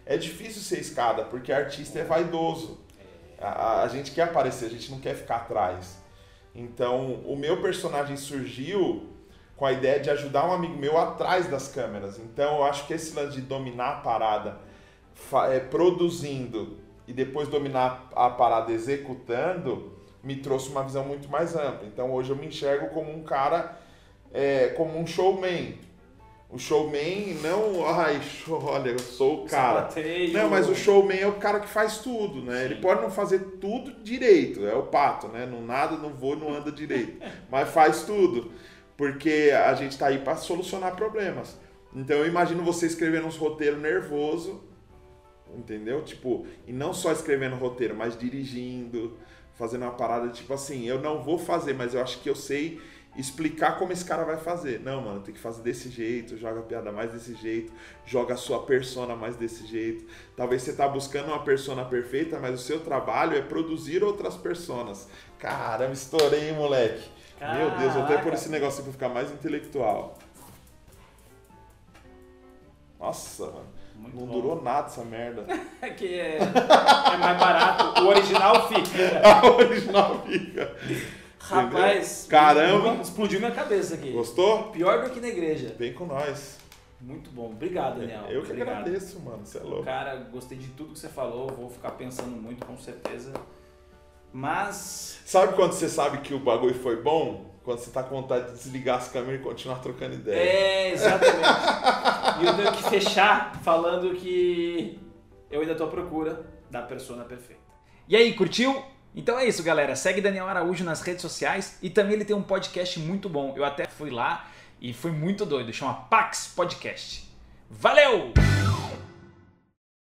É difícil ser escada, porque artista é vaidoso. A, a gente quer aparecer, a gente não quer ficar atrás. Então, o meu personagem surgiu com a ideia de ajudar um amigo meu atrás das câmeras. Então, eu acho que esse lance de dominar a parada é, produzindo e depois dominar a parada executando me trouxe uma visão muito mais ampla. Então, hoje eu me enxergo como um cara, é, como um showman. O showman não, ai, olha, eu sou o cara. Sapateio. Não, mas o showman é o cara que faz tudo, né? Ele pode não fazer tudo direito, é o pato, né? Não nada, não voa, não anda direito, mas faz tudo, porque a gente tá aí para solucionar problemas. Então eu imagino você escrevendo uns roteiros nervoso, entendeu? Tipo, e não só escrevendo roteiro, mas dirigindo, fazendo uma parada tipo assim, eu não vou fazer, mas eu acho que eu sei explicar como esse cara vai fazer. Não, mano, tem que fazer desse jeito, joga a piada mais desse jeito, joga a sua persona mais desse jeito. Talvez você tá buscando uma persona perfeita, mas o seu trabalho é produzir outras personas. Caramba, estourei, hein, moleque. Meu Deus, vou até Caraca. por esse negócio pra ficar mais intelectual. Nossa, mano. Muito não bom. durou nada essa merda. É que é, é mais barato. O original fica. A original fica. Rapaz, Caramba. explodiu minha cabeça aqui. Gostou? Pior do que na igreja. Vem com nós. Muito bom. Obrigado, Daniel. Eu que Obrigado. agradeço, mano. Você é louco. Cara, gostei de tudo que você falou. Vou ficar pensando muito, com certeza. Mas. Sabe quando você sabe que o bagulho foi bom? Quando você tá com vontade de desligar as câmeras e continuar trocando ideia. É, exatamente. e eu tenho que fechar falando que eu ainda tô à procura da persona perfeita. E aí, curtiu? Então é isso, galera. Segue Daniel Araújo nas redes sociais e também ele tem um podcast muito bom. Eu até fui lá e foi muito doido. Chama Pax Podcast. Valeu!